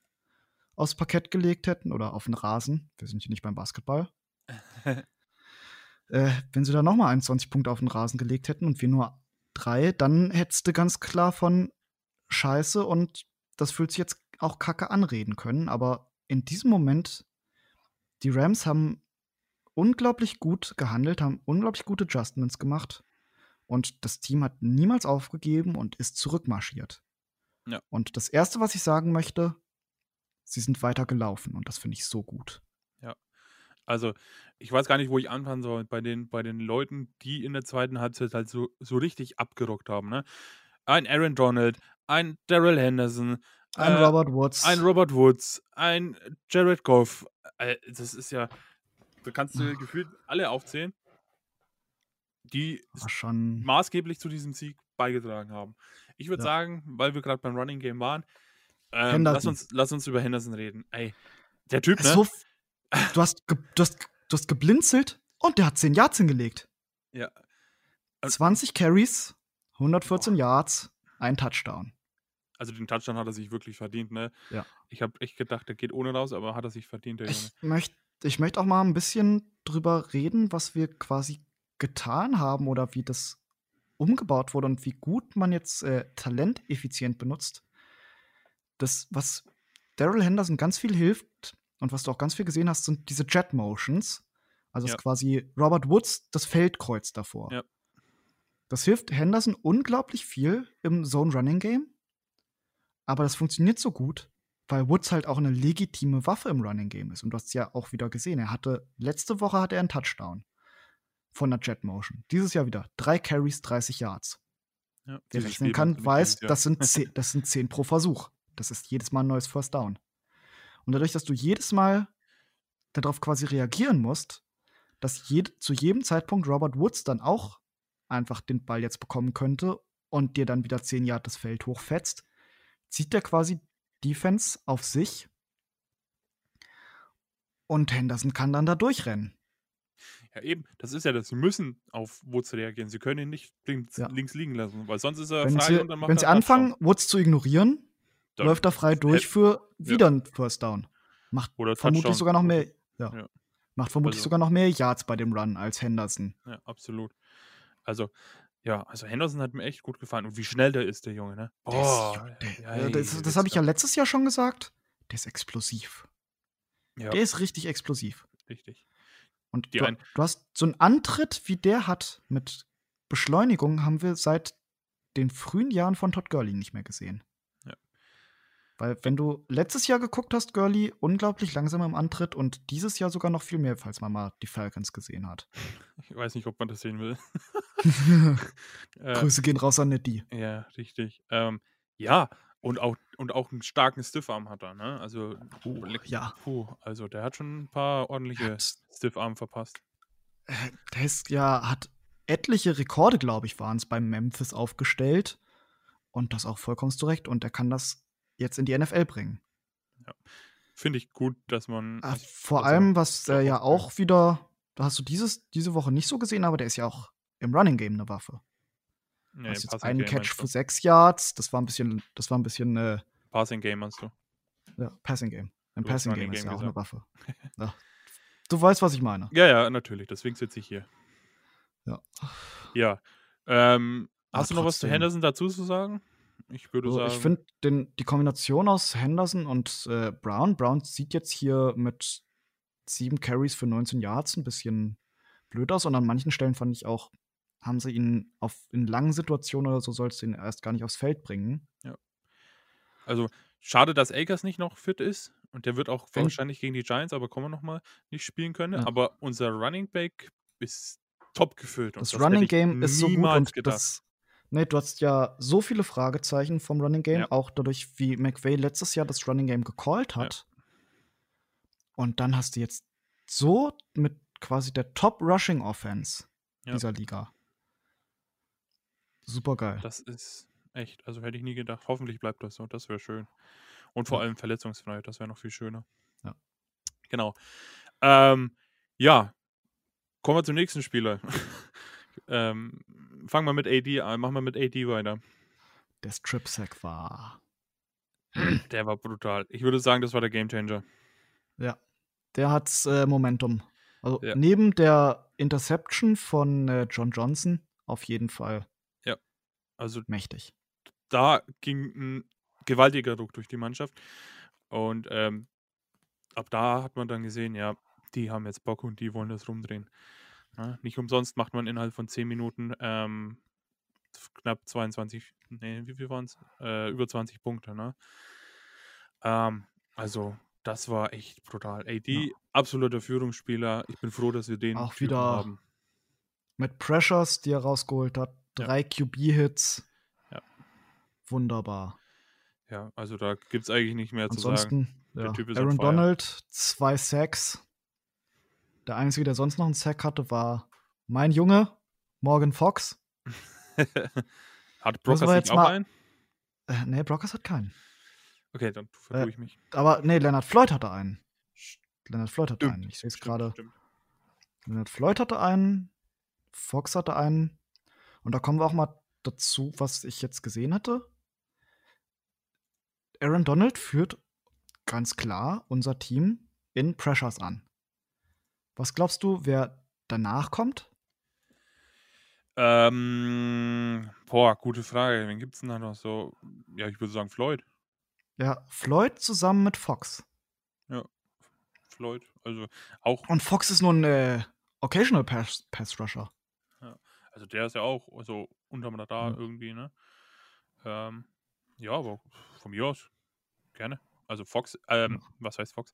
[SPEAKER 1] aufs Parkett gelegt hätten oder auf den Rasen, wir sind hier nicht beim Basketball, äh, wenn sie da nochmal 21 Punkte auf den Rasen gelegt hätten und wir nur drei, dann hättest du ganz klar von Scheiße und das fühlt sich jetzt auch kacke anreden können. Aber in diesem Moment, die Rams haben unglaublich gut gehandelt, haben unglaublich gute Adjustments gemacht und das Team hat niemals aufgegeben und ist zurückmarschiert.
[SPEAKER 2] Ja.
[SPEAKER 1] Und das Erste, was ich sagen möchte, sie sind weiter gelaufen und das finde ich so gut.
[SPEAKER 2] Also, ich weiß gar nicht, wo ich anfangen soll bei den, bei den Leuten, die in der zweiten Halbzeit halt so, so richtig abgerockt haben. Ne? Ein Aaron Donald, ein Daryl Henderson,
[SPEAKER 1] Ein
[SPEAKER 2] äh,
[SPEAKER 1] Robert Woods.
[SPEAKER 2] ein Robert Woods, ein Jared Goff. Äh, das ist ja, da kannst du gefühlt alle aufzählen, die
[SPEAKER 1] schon.
[SPEAKER 2] maßgeblich zu diesem Sieg beigetragen haben. Ich würde
[SPEAKER 1] Ja.
[SPEAKER 2] sagen, weil wir gerade beim Running Game waren, ähm, lass, uns, lass uns über Henderson reden. Ey, der Typ, ne?
[SPEAKER 1] So, du, hast du, hast, du hast geblinzelt und der hat 10 Yards hingelegt.
[SPEAKER 2] ja. Und-
[SPEAKER 1] 20 Carries, 114 Yards, ein Touchdown.
[SPEAKER 2] Also den Touchdown hat er sich wirklich verdient, ne?
[SPEAKER 1] Ja.
[SPEAKER 2] Ich habe echt gedacht, der geht ohne raus, aber hat er sich verdient, der Junge.
[SPEAKER 1] Ich möchte ich möcht auch mal ein bisschen drüber reden, was wir quasi getan haben oder wie das umgebaut wurde und wie gut man jetzt äh, Talent effizient benutzt. Das, was Daryl Henderson ganz viel hilft und was du auch ganz viel gesehen hast, sind diese Jet Motions. Also es
[SPEAKER 2] Ja.
[SPEAKER 1] ist quasi Robert Woods das Feldkreuz davor.
[SPEAKER 2] Ja.
[SPEAKER 1] Das hilft Henderson unglaublich viel im Zone Running Game. Aber das funktioniert so gut, weil Woods halt auch eine legitime Waffe im Running Game ist. Und du hast es ja auch wieder gesehen. Er hatte, letzte Woche hatte er einen Touchdown von der Jet Motion. Dieses Jahr wieder drei Carries, 30 Yards.
[SPEAKER 2] Ja,
[SPEAKER 1] Wer rechnen kann, weiß, das sind, zehn, das sind zehn pro Versuch. Das ist jedes Mal ein neues First Down. Und dadurch, dass du jedes Mal darauf quasi reagieren musst, dass jed zu jedem Zeitpunkt Robert Woods dann auch einfach den Ball jetzt bekommen könnte und dir dann wieder 10 Yard das Feld hochfetzt, zieht der quasi Defense auf sich und Henderson kann dann da durchrennen.
[SPEAKER 2] Ja, eben, das ist ja das. Sie müssen auf Woods reagieren. Sie können ihn nicht links,
[SPEAKER 1] Ja.
[SPEAKER 2] links liegen lassen, weil sonst ist er
[SPEAKER 1] Wenn
[SPEAKER 2] frei
[SPEAKER 1] sie,
[SPEAKER 2] und dann macht
[SPEAKER 1] wenn sie anfangen, Woods zu ignorieren,
[SPEAKER 2] Dann
[SPEAKER 1] läuft er frei durch für
[SPEAKER 2] ja.
[SPEAKER 1] wieder ein First Down. Macht
[SPEAKER 2] Oder
[SPEAKER 1] vermutlich
[SPEAKER 2] Touchdown.
[SPEAKER 1] sogar noch mehr. Ja.
[SPEAKER 2] Ja.
[SPEAKER 1] Macht vermutlich
[SPEAKER 2] Also-
[SPEAKER 1] sogar noch mehr Yards bei dem Run als Henderson.
[SPEAKER 2] Ja, absolut. Also, ja, also Henderson hat mir echt gut gefallen. Und wie schnell der ist, der Junge, ne? Oh,
[SPEAKER 1] der,
[SPEAKER 2] ja,
[SPEAKER 1] das das habe ich ja letztes Jahr schon gesagt. Der ist explosiv.
[SPEAKER 2] Ja,
[SPEAKER 1] Der ist richtig explosiv.
[SPEAKER 2] richtig.
[SPEAKER 1] Und du, du hast so einen Antritt, wie der hat, mit Beschleunigung, haben wir seit den frühen Jahren von Todd Gurley nicht mehr gesehen. Weil, wenn du letztes Jahr geguckt hast, Gurley unglaublich langsam im Antritt und dieses Jahr sogar noch viel mehr, falls man mal die Falcons gesehen hat.
[SPEAKER 2] Ich weiß nicht, ob man das sehen will. äh,
[SPEAKER 1] Grüße gehen raus an Nettie.
[SPEAKER 2] Ja, richtig. Ähm, ja, und auch, und auch einen starken Stiffarm hat er, ne? Also,
[SPEAKER 1] Oh,
[SPEAKER 2] leck-
[SPEAKER 1] ja.
[SPEAKER 2] puh, also der hat schon ein paar ordentliche Stiffarm verpasst.
[SPEAKER 1] Äh, Der ist ja, hat etliche Rekorde, glaube ich, waren es beim Memphis aufgestellt. Und das auch vollkommen zurecht. Und er kann das jetzt in die NFL bringen.
[SPEAKER 2] Finde ich gut, dass man.
[SPEAKER 1] Äh,
[SPEAKER 2] also,
[SPEAKER 1] vor allem, was er ja auch wieder, da hast du dieses, diese Woche nicht so gesehen, aber der ist ja auch im Running Game eine Waffe.
[SPEAKER 2] Nee,
[SPEAKER 1] hast jetzt einen
[SPEAKER 2] Game
[SPEAKER 1] Catch für sechs Yards, das war ein bisschen, das war ein bisschen äh,
[SPEAKER 2] Passing Game meinst du?
[SPEAKER 1] ja, Passing Game. Ein
[SPEAKER 2] Du
[SPEAKER 1] Passing
[SPEAKER 2] Running
[SPEAKER 1] Game ist
[SPEAKER 2] Game
[SPEAKER 1] ja auch eine
[SPEAKER 2] gesagt.
[SPEAKER 1] Waffe. ja. Du weißt, was ich meine.
[SPEAKER 2] Ja, ja, natürlich. Deswegen sitze ich hier.
[SPEAKER 1] Ja.
[SPEAKER 2] Ja. Ähm, hast du noch was zu
[SPEAKER 1] trotzdem.
[SPEAKER 2] Henderson dazu zu sagen? Ich würde
[SPEAKER 1] Also,
[SPEAKER 2] sagen.
[SPEAKER 1] ich finde die Kombination aus Henderson und äh, Brown, Brown sieht jetzt hier mit sieben Carries für 19 Yards ein bisschen blöd aus und an manchen Stellen fand ich auch haben sie ihn auf, in langen Situationen oder so, sollst du ihn erst gar nicht aufs Feld bringen.
[SPEAKER 2] Also schade, dass Akers nicht noch fit ist. Und der wird auch
[SPEAKER 1] Wenn-
[SPEAKER 2] wahrscheinlich gegen die Giants, aber kommen wir noch mal, nicht spielen können.
[SPEAKER 1] Ja.
[SPEAKER 2] Aber unser Running Back ist top gefüllt.
[SPEAKER 1] Das,
[SPEAKER 2] hätte
[SPEAKER 1] Running Game ist so gut und
[SPEAKER 2] gedacht.
[SPEAKER 1] das. Nee, du hast ja so viele Fragezeichen vom Running Game,
[SPEAKER 2] Ja.
[SPEAKER 1] auch dadurch, wie McVay letztes Jahr das Running Game gecallt hat. Und dann hast du jetzt so mit quasi der Top Rushing Offense
[SPEAKER 2] Ja.
[SPEAKER 1] dieser Liga. Super geil.
[SPEAKER 2] Das ist echt, also hätte ich nie gedacht. Hoffentlich bleibt das so, das wäre schön. Und vor
[SPEAKER 1] Ja.
[SPEAKER 2] allem verletzungsfrei, das wäre noch viel schöner.
[SPEAKER 1] Ja.
[SPEAKER 2] Genau. Ähm, ja, kommen wir zum nächsten Spieler. Ähm, fangen wir mit AD an, machen wir mit AD weiter.
[SPEAKER 1] Der Strip Sack war.
[SPEAKER 2] Der war brutal. Ich würde sagen, das war der Gamechanger.
[SPEAKER 1] Ja. Der hat äh, Momentum. Also
[SPEAKER 2] Ja.
[SPEAKER 1] neben der Interception von äh, John Johnson auf jeden Fall
[SPEAKER 2] Also
[SPEAKER 1] mächtig.
[SPEAKER 2] da ging ein gewaltiger Druck durch die Mannschaft. Und ähm, ab da hat man dann gesehen, ja, die haben jetzt Bock und die wollen das rumdrehen. Ja, nicht umsonst macht man innerhalb von 10 Minuten ähm, knapp 22, nee, wie viel waren es? Äh, über 20 Punkte, ne? Ähm, also, das war echt brutal. AD,
[SPEAKER 1] Ja.
[SPEAKER 2] absoluter Führungsspieler. Ich bin froh, dass wir den
[SPEAKER 1] Auch
[SPEAKER 2] Typen
[SPEAKER 1] wieder
[SPEAKER 2] haben.
[SPEAKER 1] Mit Pressures, die er rausgeholt hat,
[SPEAKER 2] Ja.
[SPEAKER 1] drei QB-Hits.
[SPEAKER 2] Ja.
[SPEAKER 1] Wunderbar.
[SPEAKER 2] Ja, also da gibt es eigentlich nicht mehr zu sagen.
[SPEAKER 1] Ansonsten,
[SPEAKER 2] Der
[SPEAKER 1] ja,
[SPEAKER 2] Typ ist on
[SPEAKER 1] Aaron. Donald, zwei Sacks. Der einzige, der sonst noch einen Sack hatte, war mein Junge, Morgan Fox.
[SPEAKER 2] Hat Brockers
[SPEAKER 1] jetzt
[SPEAKER 2] auch
[SPEAKER 1] mal-
[SPEAKER 2] einen?
[SPEAKER 1] Äh, nee, Brockers hat keinen.
[SPEAKER 2] Okay, dann vertue ich mich.
[SPEAKER 1] Aber nee, Leonard Floyd hatte einen. Leonard Floyd hatte
[SPEAKER 2] Stimmt,
[SPEAKER 1] einen. Ich sehe es gerade. Leonard Floyd hatte einen. Fox hatte einen. Und da kommen wir auch mal dazu, was ich jetzt gesehen hatte. Aaron Donald führt ganz klar unser Team in Pressures an. Was glaubst du, wer danach kommt?
[SPEAKER 2] Ähm, boah, gute Frage. Wen gibt's denn da noch so? Ja, ich würde sagen Floyd.
[SPEAKER 1] Ja, Floyd zusammen mit Fox.
[SPEAKER 2] Floyd. Also auch,
[SPEAKER 1] Und Fox ist nur ein äh, Occasional Pass, Pass Rusher.
[SPEAKER 2] also der ist ja auch so unterm Radar
[SPEAKER 1] Ja.
[SPEAKER 2] irgendwie, ne? Ähm, ja, aber von mir aus gerne. Also Fox, ähm, was heißt Fox?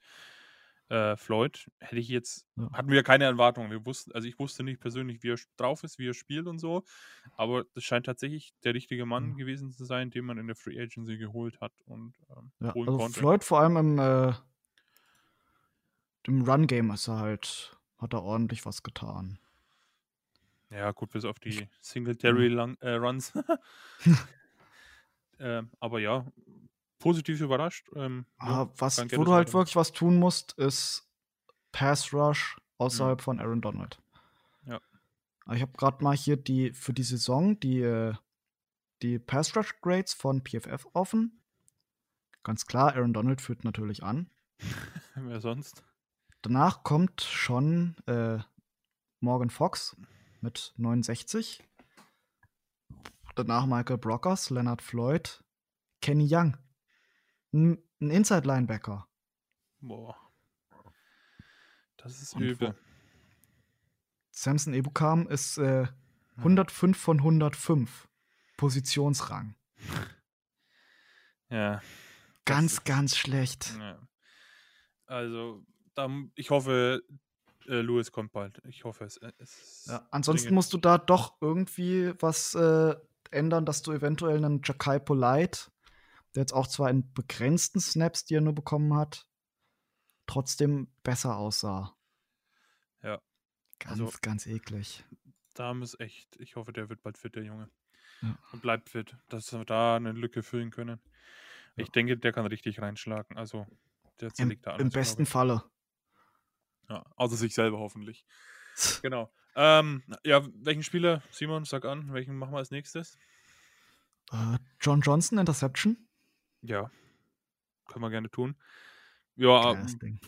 [SPEAKER 2] Äh, Floyd hätte ich jetzt,
[SPEAKER 1] Ja.
[SPEAKER 2] hatten wir keine Erwartungen. Wir wussten, also ich wusste nicht persönlich, wie er drauf ist, wie er spielt und so. Aber das scheint tatsächlich der richtige Mann
[SPEAKER 1] Ja.
[SPEAKER 2] gewesen zu sein, den man in der Free Agency geholt hat und ähm,
[SPEAKER 1] Ja,
[SPEAKER 2] holen
[SPEAKER 1] also
[SPEAKER 2] konnte.
[SPEAKER 1] Floyd vor allem im, äh, im Run-Game ist er halt, hat er ordentlich was getan.
[SPEAKER 2] Ja, gut, bis auf die Singletary-Runs. ähm, aber ja, positiv überrascht. Ähm, ja,
[SPEAKER 1] Ah, was, wo du halt wirklich was tun musst, ist Pass Rush außerhalb von Aaron Donald.
[SPEAKER 2] Ja.
[SPEAKER 1] Ich habe gerade mal hier die für die Saison die, äh, die Pass Rush Grades von PFF offen. Ganz klar, Aaron Donald führt natürlich an.
[SPEAKER 2] Wer sonst?
[SPEAKER 1] Danach kommt schon äh, Morgan Fox mit 69. Danach Michael Brockers, Leonard Floyd, Kenny Young. Ein, Inside-Linebacker.
[SPEAKER 2] Boah. Das ist
[SPEAKER 1] Und
[SPEAKER 2] übel.
[SPEAKER 1] Samson Ebukam ist äh, 105 von 105. Positionsrang.
[SPEAKER 2] Ja.
[SPEAKER 1] Ganz,
[SPEAKER 2] ist-
[SPEAKER 1] ganz schlecht.
[SPEAKER 2] ja. Also, dann, ich hoffe, äh, Louis kommt bald. Ich hoffe es. äh, es
[SPEAKER 1] Ja, ansonsten
[SPEAKER 2] dringend.
[SPEAKER 1] musst du da doch irgendwie was äh, ändern, dass du eventuell einen Jakai Polite, der jetzt auch zwar in begrenzten Snaps, die er nur bekommen hat, trotzdem besser aussah.
[SPEAKER 2] Ja.
[SPEAKER 1] Ganz,
[SPEAKER 2] Also-
[SPEAKER 1] ganz eklig.
[SPEAKER 2] Da muss echt, ich hoffe, der wird bald fit, der Junge.
[SPEAKER 1] Ja.
[SPEAKER 2] Und bleibt fit, dass wir da eine Lücke füllen können.
[SPEAKER 1] Ja.
[SPEAKER 2] Ich denke, der kann richtig reinschlagen. Also, der zerlegt da alles.
[SPEAKER 1] im besten. Falle.
[SPEAKER 2] Ja, außer sich selber hoffentlich. Genau. Ähm, ja, welchen Spieler, Simon, sag an, welchen machen wir als nächstes?
[SPEAKER 1] Äh, John Johnson, Interception.
[SPEAKER 2] Ja, können wir gerne tun. Ja,
[SPEAKER 1] Geiles
[SPEAKER 2] ähm,
[SPEAKER 1] Ding.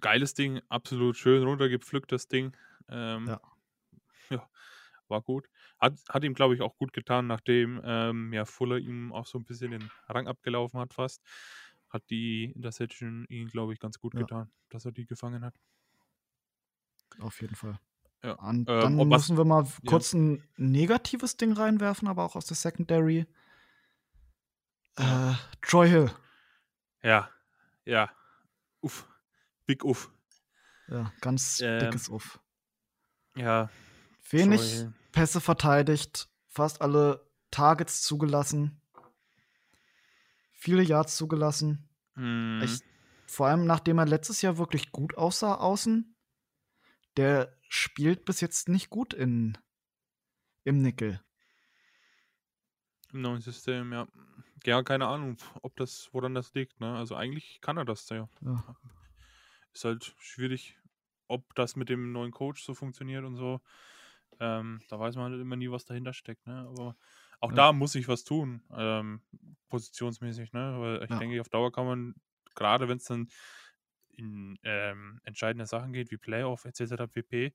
[SPEAKER 2] geiles Ding, absolut schön runtergepflückt, das Ding. Ähm,
[SPEAKER 1] Ja.
[SPEAKER 2] ja, war gut. Hat, hat ihm, glaube ich, auch gut getan, nachdem ähm, ja, Fuller ihm auch so ein bisschen den Rang abgelaufen hat fast. Hat die Interception ihn, glaube ich, ganz gut
[SPEAKER 1] Ja.
[SPEAKER 2] getan, dass er die gefangen hat.
[SPEAKER 1] Auf jeden Fall.
[SPEAKER 2] Ja.
[SPEAKER 1] Und
[SPEAKER 2] Ähm,
[SPEAKER 1] dann
[SPEAKER 2] was-
[SPEAKER 1] müssen wir mal
[SPEAKER 2] ja.
[SPEAKER 1] kurz ein negatives Ding reinwerfen, aber auch aus der Secondary. Äh, Troy Hill.
[SPEAKER 2] Ja, ja. Uff. Big Uff.
[SPEAKER 1] Ja, ganz
[SPEAKER 2] Ähm,
[SPEAKER 1] dickes Uff.
[SPEAKER 2] Ja.
[SPEAKER 1] Wenig
[SPEAKER 2] Troy.
[SPEAKER 1] Pässe verteidigt, fast alle Targets zugelassen, viele Yards zugelassen.
[SPEAKER 2] Hm,
[SPEAKER 1] Ich, vor allem nachdem er letztes Jahr wirklich gut aussah außen, der spielt bis jetzt nicht gut in, im Nickel.
[SPEAKER 2] Im neuen System, ja. Ja, keine Ahnung, ob das, woran das liegt, ne? Also eigentlich kann er das ja.
[SPEAKER 1] Ja.
[SPEAKER 2] Ist halt schwierig, ob das mit dem neuen Coach so funktioniert und so. Ähm, da weiß man halt immer nie, was dahinter steckt, ne? Aber auch
[SPEAKER 1] Ja.
[SPEAKER 2] da muss ich was tun, ähm, positionsmäßig, ne? Weil ich
[SPEAKER 1] Ja.
[SPEAKER 2] denke, auf Dauer kann man, gerade wenn es dann in ähm, entscheidende Sachen geht, wie Playoff etc. pp.,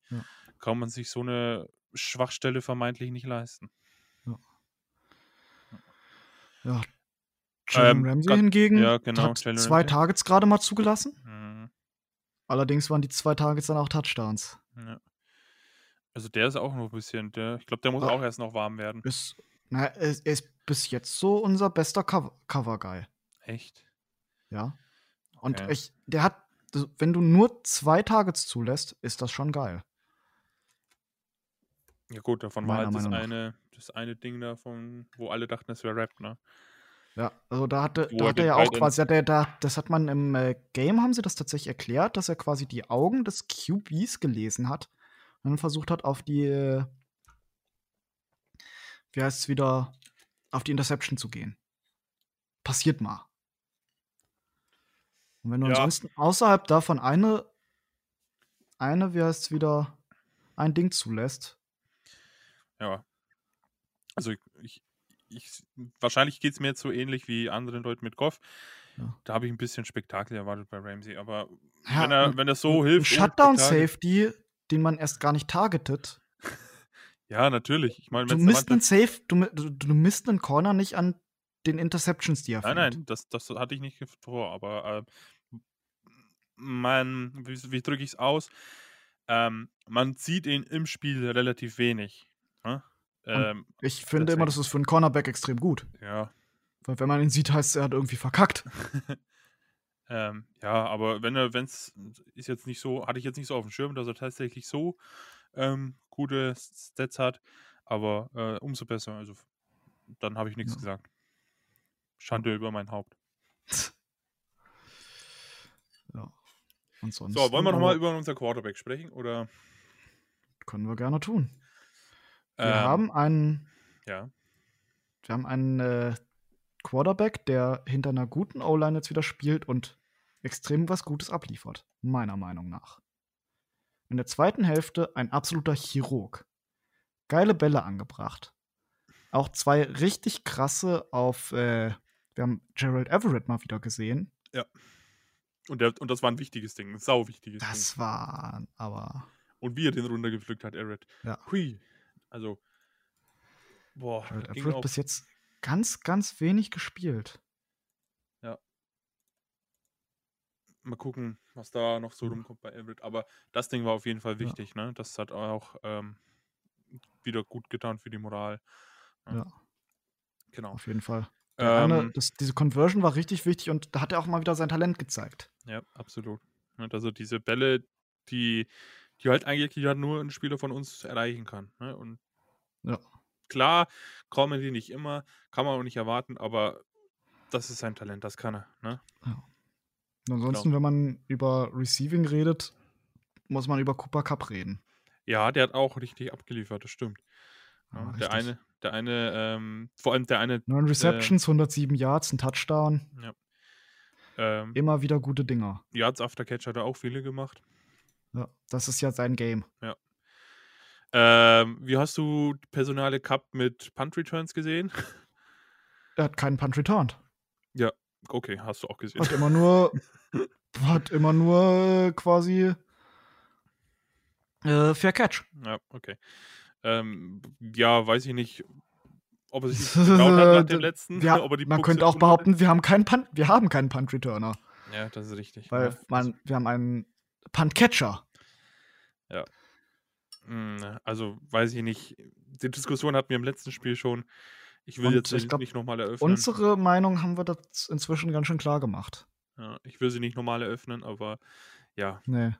[SPEAKER 2] kann man sich so eine Schwachstelle vermeintlich nicht leisten.
[SPEAKER 1] Ja. Jalen
[SPEAKER 2] Ähm,
[SPEAKER 1] Ramsey hingegen
[SPEAKER 2] ja, genau,
[SPEAKER 1] hat
[SPEAKER 2] Jalen
[SPEAKER 1] zwei
[SPEAKER 2] Ramsey.
[SPEAKER 1] Targets gerade mal zugelassen.
[SPEAKER 2] Mhm.
[SPEAKER 1] Allerdings waren die zwei Targets dann auch Touchdowns.
[SPEAKER 2] Ja. Also der ist auch noch ein bisschen, der, ich glaube, der muss
[SPEAKER 1] Ah.
[SPEAKER 2] auch erst noch warm werden.
[SPEAKER 1] Ist, na, er ist- ist bis jetzt so unser bester Cover- Cover-Guy.
[SPEAKER 2] Echt?
[SPEAKER 1] Ja. Und
[SPEAKER 2] Okay.
[SPEAKER 1] ich, der hat, wenn du nur zwei Targets zulässt, ist das schon geil.
[SPEAKER 2] Ja gut, davon war
[SPEAKER 1] Meiner
[SPEAKER 2] halt das
[SPEAKER 1] Meinung
[SPEAKER 2] eine, das eine Ding davon, wo alle dachten, das wäre Rap, ne?
[SPEAKER 1] Ja, also da hatte, da hat er ja auch quasi, hat er da, das hat man im äh, Game, haben sie das tatsächlich erklärt, dass er quasi die Augen des QBs gelesen hat und dann versucht hat, auf die, äh, wie heißt es wieder, auf die Interception zu gehen. Passiert mal. Und wenn du
[SPEAKER 2] Ja.
[SPEAKER 1] ansonsten außerhalb davon eine, eine, wie heißt es wieder, ein Ding zulässt,
[SPEAKER 2] Ja. Also ich, ich, ich wahrscheinlich geht es mir jetzt so ähnlich wie anderen Leuten mit Goff.
[SPEAKER 1] Ja.
[SPEAKER 2] Da habe ich ein bisschen Spektakel erwartet bei Ramsey, aber
[SPEAKER 1] Ja,
[SPEAKER 2] wenn, er,
[SPEAKER 1] ein-
[SPEAKER 2] wenn das so
[SPEAKER 1] ein
[SPEAKER 2] hilft. Spektakel-
[SPEAKER 1] Shutdown-Safety, den man erst gar nicht targetet,
[SPEAKER 2] Ja, natürlich. Ich meine,
[SPEAKER 1] Du misst einen Safe, du, du, du misst einen Corner nicht an den Interceptions, die er
[SPEAKER 2] Nein,
[SPEAKER 1] fängt.
[SPEAKER 2] nein, das, das hatte ich nicht vor, aber äh, man, wie, wie drücke ich es aus? Ähm, man sieht ihn im Spiel relativ wenig. Ne? Ähm,
[SPEAKER 1] Ich finde immer, das ist für einen Cornerback extrem gut.
[SPEAKER 2] ja,
[SPEAKER 1] Weil wenn man ihn sieht, heißt es, er hat irgendwie verkackt.
[SPEAKER 2] ähm, ja, aber wenn er, wenn es ist jetzt nicht so, hatte ich jetzt nicht so auf dem Schirm, dass er tatsächlich so ähm, gute Stats hat, aber äh, umso besser. Also dann habe ich nichts
[SPEAKER 1] Ja.
[SPEAKER 2] gesagt. Schande über mein Haupt.
[SPEAKER 1] ja. Ansonsten,
[SPEAKER 2] So, wollen wir nochmal über unser Quarterback sprechen? Oder?
[SPEAKER 1] Können wir gerne tun. Wir
[SPEAKER 2] Ähm,
[SPEAKER 1] haben einen,
[SPEAKER 2] Ja.
[SPEAKER 1] wir haben einen äh, Quarterback, der hinter einer guten O-Line jetzt wieder spielt und extrem was Gutes abliefert. Meiner Meinung nach. In der zweiten Hälfte ein absoluter Chirurg. Geile Bälle angebracht. Auch zwei richtig krasse auf, äh, wir haben Gerald Everett mal wieder gesehen.
[SPEAKER 2] Und, der, und das war ein wichtiges Ding, ein sau wichtiges Ding.
[SPEAKER 1] Das war aber.
[SPEAKER 2] Und wie er den runtergepflückt hat, Everett.
[SPEAKER 1] Ja.
[SPEAKER 2] Hui. Also, boah,
[SPEAKER 1] Everett
[SPEAKER 2] auch,
[SPEAKER 1] bis jetzt ganz, ganz wenig gespielt.
[SPEAKER 2] mal gucken, was da noch so
[SPEAKER 1] Mhm.
[SPEAKER 2] rumkommt bei Everett. Aber das Ding war auf jeden Fall
[SPEAKER 1] Ja.
[SPEAKER 2] wichtig, ne? Das hat auch ähm, wieder gut getan für die Moral. ne?
[SPEAKER 1] Ja.
[SPEAKER 2] Genau.
[SPEAKER 1] Auf jeden Fall. Der eine,
[SPEAKER 2] Ähm,
[SPEAKER 1] das, diese Conversion war richtig wichtig und da hat er auch mal wieder sein Talent gezeigt.
[SPEAKER 2] ja, absolut. Und also diese Bälle, die, die halt eigentlich ja nur ein Spieler von uns erreichen kann. Ne? Und
[SPEAKER 1] Ja.
[SPEAKER 2] klar, kommen die nicht immer, kann man auch nicht erwarten, aber das ist sein Talent, das kann er. Ne?
[SPEAKER 1] Und ansonsten, wenn man über Receiving redet, muss man über Cooper Cup reden.
[SPEAKER 2] Ja, der hat auch richtig abgeliefert, das stimmt. Ja,
[SPEAKER 1] Ja,
[SPEAKER 2] der eine, der eine, ähm, vor allem der eine,
[SPEAKER 1] Neun Receptions, 107 Yards, ein Touchdown.
[SPEAKER 2] ähm,
[SPEAKER 1] Immer wieder gute Dinger.
[SPEAKER 2] Yards After Catch hat er auch viele gemacht.
[SPEAKER 1] Ja, das ist ja sein Game.
[SPEAKER 2] Ähm, wie hast du Personale Cup mit Punt Returns gesehen?
[SPEAKER 1] Er hat keinen Punt returned.
[SPEAKER 2] Okay, hast du auch gesehen.
[SPEAKER 1] Hat immer nur, hat immer nur äh, quasi äh, Fair Catch.
[SPEAKER 2] Ja, okay. Ähm, ja, weiß ich nicht, ob er sich getraut hat nach dem letzten. Die
[SPEAKER 1] man
[SPEAKER 2] Buchse
[SPEAKER 1] könnte auch behaupten, wir haben keinen Punt, wir haben keinen Punt Returner.
[SPEAKER 2] Ja, das ist richtig.
[SPEAKER 1] weil
[SPEAKER 2] ja.
[SPEAKER 1] man, wir haben einen Punt Catcher.
[SPEAKER 2] Hm, also, weiß ich nicht. Die Diskussion hatten wir im letzten Spiel schon. Ich will
[SPEAKER 1] Und
[SPEAKER 2] jetzt
[SPEAKER 1] ich
[SPEAKER 2] n
[SPEAKER 1] glaube,
[SPEAKER 2] nicht noch mal eröffnen.
[SPEAKER 1] unsere Meinung haben wir das inzwischen ganz schön klar gemacht.
[SPEAKER 2] Ja, ich will sie nicht noch mal eröffnen, aber ja,
[SPEAKER 1] Ne.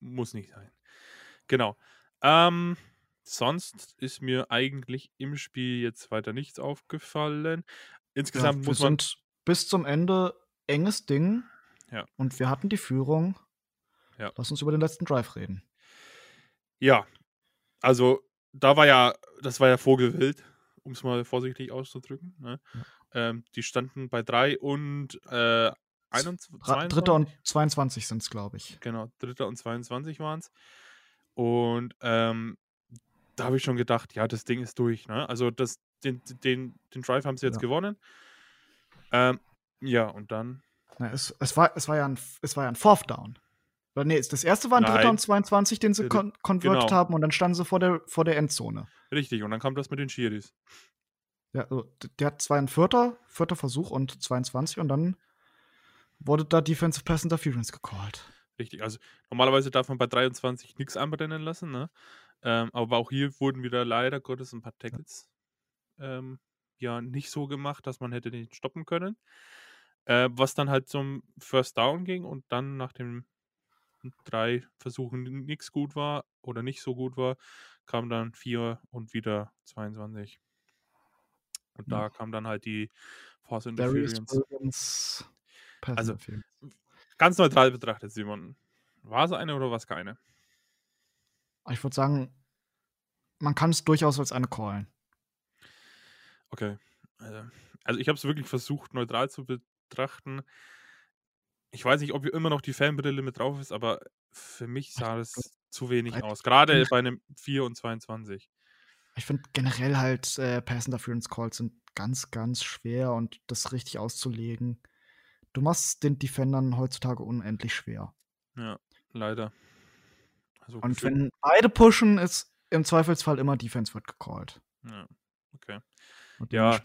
[SPEAKER 2] muss nicht sein. Genau. Ähm, sonst ist mir eigentlich im Spiel jetzt weiter nichts aufgefallen.
[SPEAKER 1] Ja,
[SPEAKER 2] Insgesamt
[SPEAKER 1] wir
[SPEAKER 2] muss man
[SPEAKER 1] sind bis zum Ende enges Ding
[SPEAKER 2] Ja.
[SPEAKER 1] und wir hatten die Führung.
[SPEAKER 2] Ja.
[SPEAKER 1] Lass uns über den letzten Drive reden.
[SPEAKER 2] Ja, also, da war ja das war ja Vogelwild, um's mal vorsichtig auszudrücken, ne?
[SPEAKER 1] Ja.
[SPEAKER 2] Ähm, die standen bei 3 und, äh, einundzw
[SPEAKER 1] Dra Dritter
[SPEAKER 2] 22?
[SPEAKER 1] und 22 sind's, glaube ich.
[SPEAKER 2] Genau, Dritter und 22 waren's. Und, ähm, da habe ich schon gedacht: „Ja, das Ding ist durch“, ne? Also, das den den den Drive haben sie jetzt
[SPEAKER 1] Ja.
[SPEAKER 2] gewonnen. Ähm, ja, und dann
[SPEAKER 1] Na, es es war es war ja 'n F es war ja 'n Fourth Down. Oder ne, das erste war 'n Dritter
[SPEAKER 2] Nein.
[SPEAKER 1] und 22, den sie con converted
[SPEAKER 2] genau.
[SPEAKER 1] haben und dann standen sie vor der vor der Endzone.
[SPEAKER 2] Richtig, und dann kam das mit den Schiris.
[SPEAKER 1] Ja, also, der hat zwar 'n 4. 4. Versuch und 22 und dann wurde da Defensive Pass Interference gecallt.
[SPEAKER 2] Richtig, also, normalerweise darf man bei 23 nix anbrennen lassen, ne? Ähm, aber auch hier wurden wieder leider Gottes 'n paar
[SPEAKER 1] Ja.
[SPEAKER 2] Tackles, ähm, ja, nicht so gemacht, dass man hätte den stoppen können. Äh, was dann halt zum First Down ging und dann nach den 3 Versuchen n nix gut war oder nicht so gut war, kam dann 4 und wieder 22. Und
[SPEAKER 1] Ja.
[SPEAKER 2] da kam dann halt die Force Interference. Also, ganz neutral betrachtet, Simon, war's eine oder war's keine?
[SPEAKER 1] Ich würde sagen, man kann's durchaus als eine callen.
[SPEAKER 2] Okay. Äh, also, ich habe es wirklich versucht, neutral zu betrachten. Ich weiß nicht, ob immer noch die Fanbrille mit drauf ist, aber für mich sah das zu wenig
[SPEAKER 1] Ich
[SPEAKER 2] aus,
[SPEAKER 1] finde
[SPEAKER 2] bei 'nem 4 und 22.
[SPEAKER 1] ich finde generell halt, äh, Pass Interference Calls sind ganz, ganz schwer und das richtig auszulegen. Du machst den Defendern heutzutage unendlich schwer.
[SPEAKER 2] Ja, leider. Also,
[SPEAKER 1] Und wenn beide pushen, ist im Zweifelsfall immer Defense wird gecallt.
[SPEAKER 2] Ja, okay.
[SPEAKER 1] Und
[SPEAKER 2] Ja,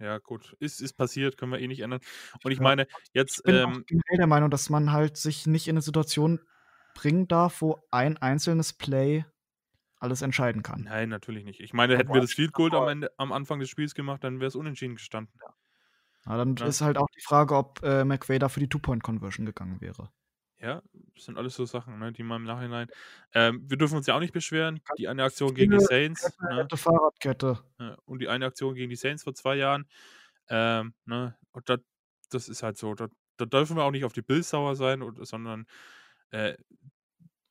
[SPEAKER 2] ja gut, ist ist passiert, können wir eh nicht ändern. Und ich
[SPEAKER 1] Ja,
[SPEAKER 2] meine, jetzt,
[SPEAKER 1] ich bin
[SPEAKER 2] ähm
[SPEAKER 1] der Meinung, dass man halt sich nicht in 'ne Situation bringen darf, wo ein einzelnes Play alles entscheiden kann.
[SPEAKER 2] Nein, natürlich nicht. Ich meine, hätten wir das Field Goal am Ende am Anfang des Spiels gemacht, dann wär's unentschieden gestanden.
[SPEAKER 1] Ja. Ja, dann
[SPEAKER 2] Ne?
[SPEAKER 1] ist halt auch die Frage, ob, äh, McVay da für die Two-Point-Conversion gegangen wäre.
[SPEAKER 2] Ja, das sind alles so Sachen, ne, die man im Nachhinein ähm, wir dürfen uns ja auch nicht beschweren. Die eine Aktion gegen die Saints,
[SPEAKER 1] Kette,
[SPEAKER 2] ne?
[SPEAKER 1] Kette, Fahrradkette.
[SPEAKER 2] Und die eine Aktion gegen die Saints vor 2 Jahren, ähm, ne? Und da das ist halt so, da dürfen wir auch nicht auf die Bills sauer sein und sondern, äh,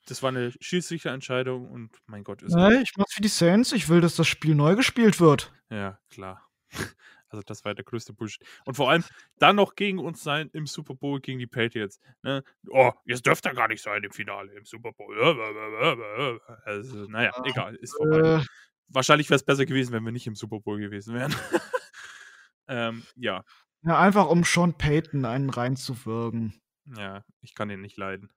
[SPEAKER 2] das war 'ne Schiedsrichterentscheidung und mein Gott, ist
[SPEAKER 1] Ne, ich mach's für die Saints. Ich will, dass das Spiel neu gespielt wird.
[SPEAKER 2] Ja, klar. Also, das war der größte Bullshit. Und vor allem dann noch gegen uns sein im Super Bowl gegen die Patriots, ne? „Oh, jetzt dürft ihr gar nicht sein im Finale im Super Bowl.“ Also, na ja,
[SPEAKER 1] Ja,
[SPEAKER 2] egal, ist vorbei.
[SPEAKER 1] äh
[SPEAKER 2] Wahrscheinlich wär's besser gewesen, wenn wir nicht im Super Bowl gewesen wären. Ähm, ja.
[SPEAKER 1] Ja, einfach um Sean Payton einen reinzuwürgen.
[SPEAKER 2] Ja, ich kann ihn nicht leiden.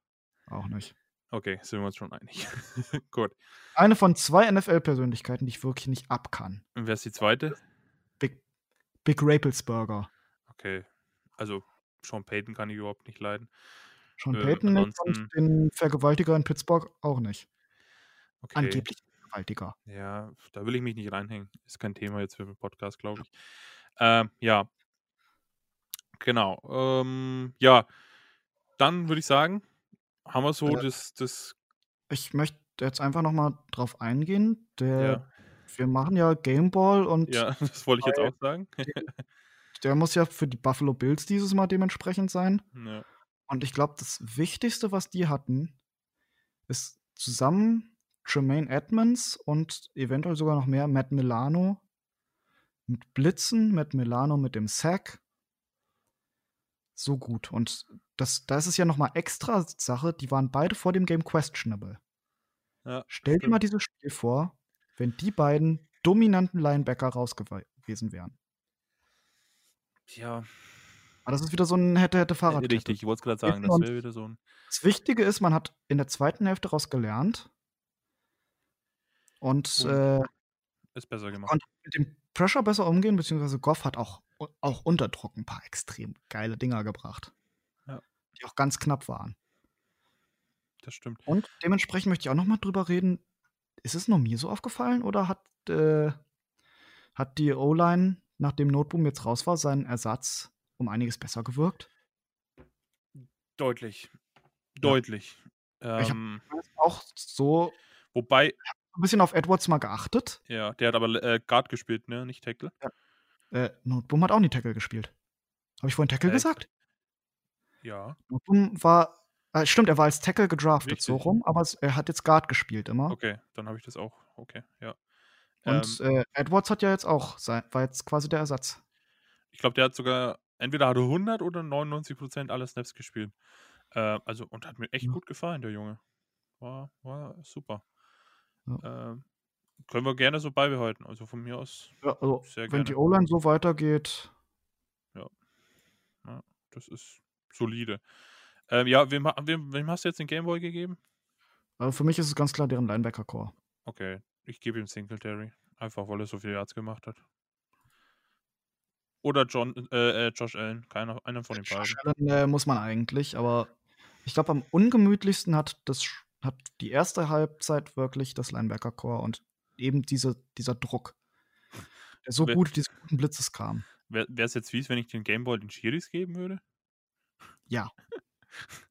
[SPEAKER 1] Auch nicht.
[SPEAKER 2] Okay, sind wir uns schon einig. Gut.
[SPEAKER 1] Eine von 2 NFL-Persönlichkeiten, die ich wirklich nicht ab kann.
[SPEAKER 2] Und wer ist die 2.?
[SPEAKER 1] Big Rapelsburger.
[SPEAKER 2] Okay. Also, Sean Payton kann ich überhaupt nicht leiden.
[SPEAKER 1] Sean
[SPEAKER 2] Äh,
[SPEAKER 1] Payton nicht und den Vergewaltiger in Pittsburgh auch nicht.
[SPEAKER 2] Okay.
[SPEAKER 1] Angeblich Vergewaltiger.
[SPEAKER 2] Ja, da will ich mich nicht reinhängen. Ist kein Thema jetzt für den Podcast, glaube ich. Ähm, ja. Genau. Ähm, ja, dann würde ich sagen, haben wir so
[SPEAKER 1] Äh
[SPEAKER 2] das das
[SPEAKER 1] Ich möchte jetzt einfach noch mal drauf eingehen.
[SPEAKER 2] Ja.
[SPEAKER 1] Wir machen ja Gameball und
[SPEAKER 2] Ja, das wollte ich jetzt auch sagen.
[SPEAKER 1] der muss ja für die Buffalo Bills dieses Mal dementsprechend sein.
[SPEAKER 2] Ja.
[SPEAKER 1] Und ich glaube, das Wichtigste, was die hatten, ist zusammen Tremaine Edmonds und eventuell sogar noch mehr Matt Milano mit Blitzen, Matt Milano mit dem Sack. So gut. Und das da ist es ja noch mal extra Sache, die waren beide vor dem Game questionable.
[SPEAKER 2] Ja,
[SPEAKER 1] Stell dir
[SPEAKER 2] stimmt.
[SPEAKER 1] mal dieses Spiel vor, wenn die beiden dominanten Linebacker raus gewe gewesen wären.
[SPEAKER 2] Ja.
[SPEAKER 1] Aber das ist wieder so 'n hätte, hätte,
[SPEAKER 2] Äh,
[SPEAKER 1] Fahrradkette.
[SPEAKER 2] richtig, ich wollte es grad sagen, das
[SPEAKER 1] Und
[SPEAKER 2] wäre wieder so 'n
[SPEAKER 1] das Wichtige ist, man hat in der 2. Hälfte raus gelernt. Und,
[SPEAKER 2] Und
[SPEAKER 1] äh
[SPEAKER 2] ist besser gemacht.
[SPEAKER 1] konnte mit dem Pressure besser umgehen, beziehungsweise Goff hat auch auch unter Druck 'n paar extrem geile Dinger gebracht.
[SPEAKER 2] Ja.
[SPEAKER 1] Die auch ganz knapp waren.
[SPEAKER 2] das stimmt.
[SPEAKER 1] Und dementsprechend möchte ich auch noch mal drüber reden. Ist es nur mir so aufgefallen oder hat, äh, hat die O-Line, nachdem Noteboom jetzt raus war, seinen Ersatz um einiges besser gewirkt?
[SPEAKER 2] Deutlich. Deutlich.
[SPEAKER 1] Ich
[SPEAKER 2] Ähm,
[SPEAKER 1] habe auch so
[SPEAKER 2] wobei,
[SPEAKER 1] ein bisschen auf Edwards mal geachtet.
[SPEAKER 2] ja, der hat aber äh, Guard gespielt, ne? Nicht Tackle.
[SPEAKER 1] Äh, Noteboom hat auch nie Tackle gespielt. Habe ich vorhin Tackle
[SPEAKER 2] Echt?
[SPEAKER 1] gesagt?
[SPEAKER 2] Ja.
[SPEAKER 1] Noteboom war, äh, stimmt, er war als Tackle gedraftet, so
[SPEAKER 2] Richtig.
[SPEAKER 1] rum, aber es, er hat jetzt Guard gespielt immer.
[SPEAKER 2] Okay, dann habe ich das auch. Okay, ja.
[SPEAKER 1] Und
[SPEAKER 2] Ähm,
[SPEAKER 1] äh, Edwards hat ja jetzt auch, sein, war jetzt quasi der Ersatz.
[SPEAKER 2] ich glaube, der hat sogar, entweder hat er 100 oder 99% aller Snaps gespielt. Äh, also, und hat mir echt
[SPEAKER 1] Ja.
[SPEAKER 2] gut gefallen, der Junge. War, war super.
[SPEAKER 1] Ja.
[SPEAKER 2] Ähm, können wir gerne so beibehalten. Also von mir aus,
[SPEAKER 1] Ja, also, wenn
[SPEAKER 2] gerne.
[SPEAKER 1] die O-Line so weitergeht,
[SPEAKER 2] das ist solide. Ähm, ja, wem, wem, wem hast du jetzt den Gameboy gegeben?
[SPEAKER 1] also für mich ist es ganz klar deren Linebacker-Core.
[SPEAKER 2] Okay, ich gebe ihm Singletary. Einfach, weil er so viel Yards gemacht hat. Oder John, äh, äh, Josh Allen. Keiner, einer von den beiden.
[SPEAKER 1] Josh Allen äh, muss man eigentlich, aber ich glaube, am ungemütlichsten hat das hat die erste Halbzeit wirklich das Linebacker-Core und eben diese, dieser Druck, der so
[SPEAKER 2] Wer-
[SPEAKER 1] gut diese guten Blitzes kam.
[SPEAKER 2] Wäre es jetzt fies, wenn ich den Gameboy den Schiris geben würde?
[SPEAKER 1] Ja.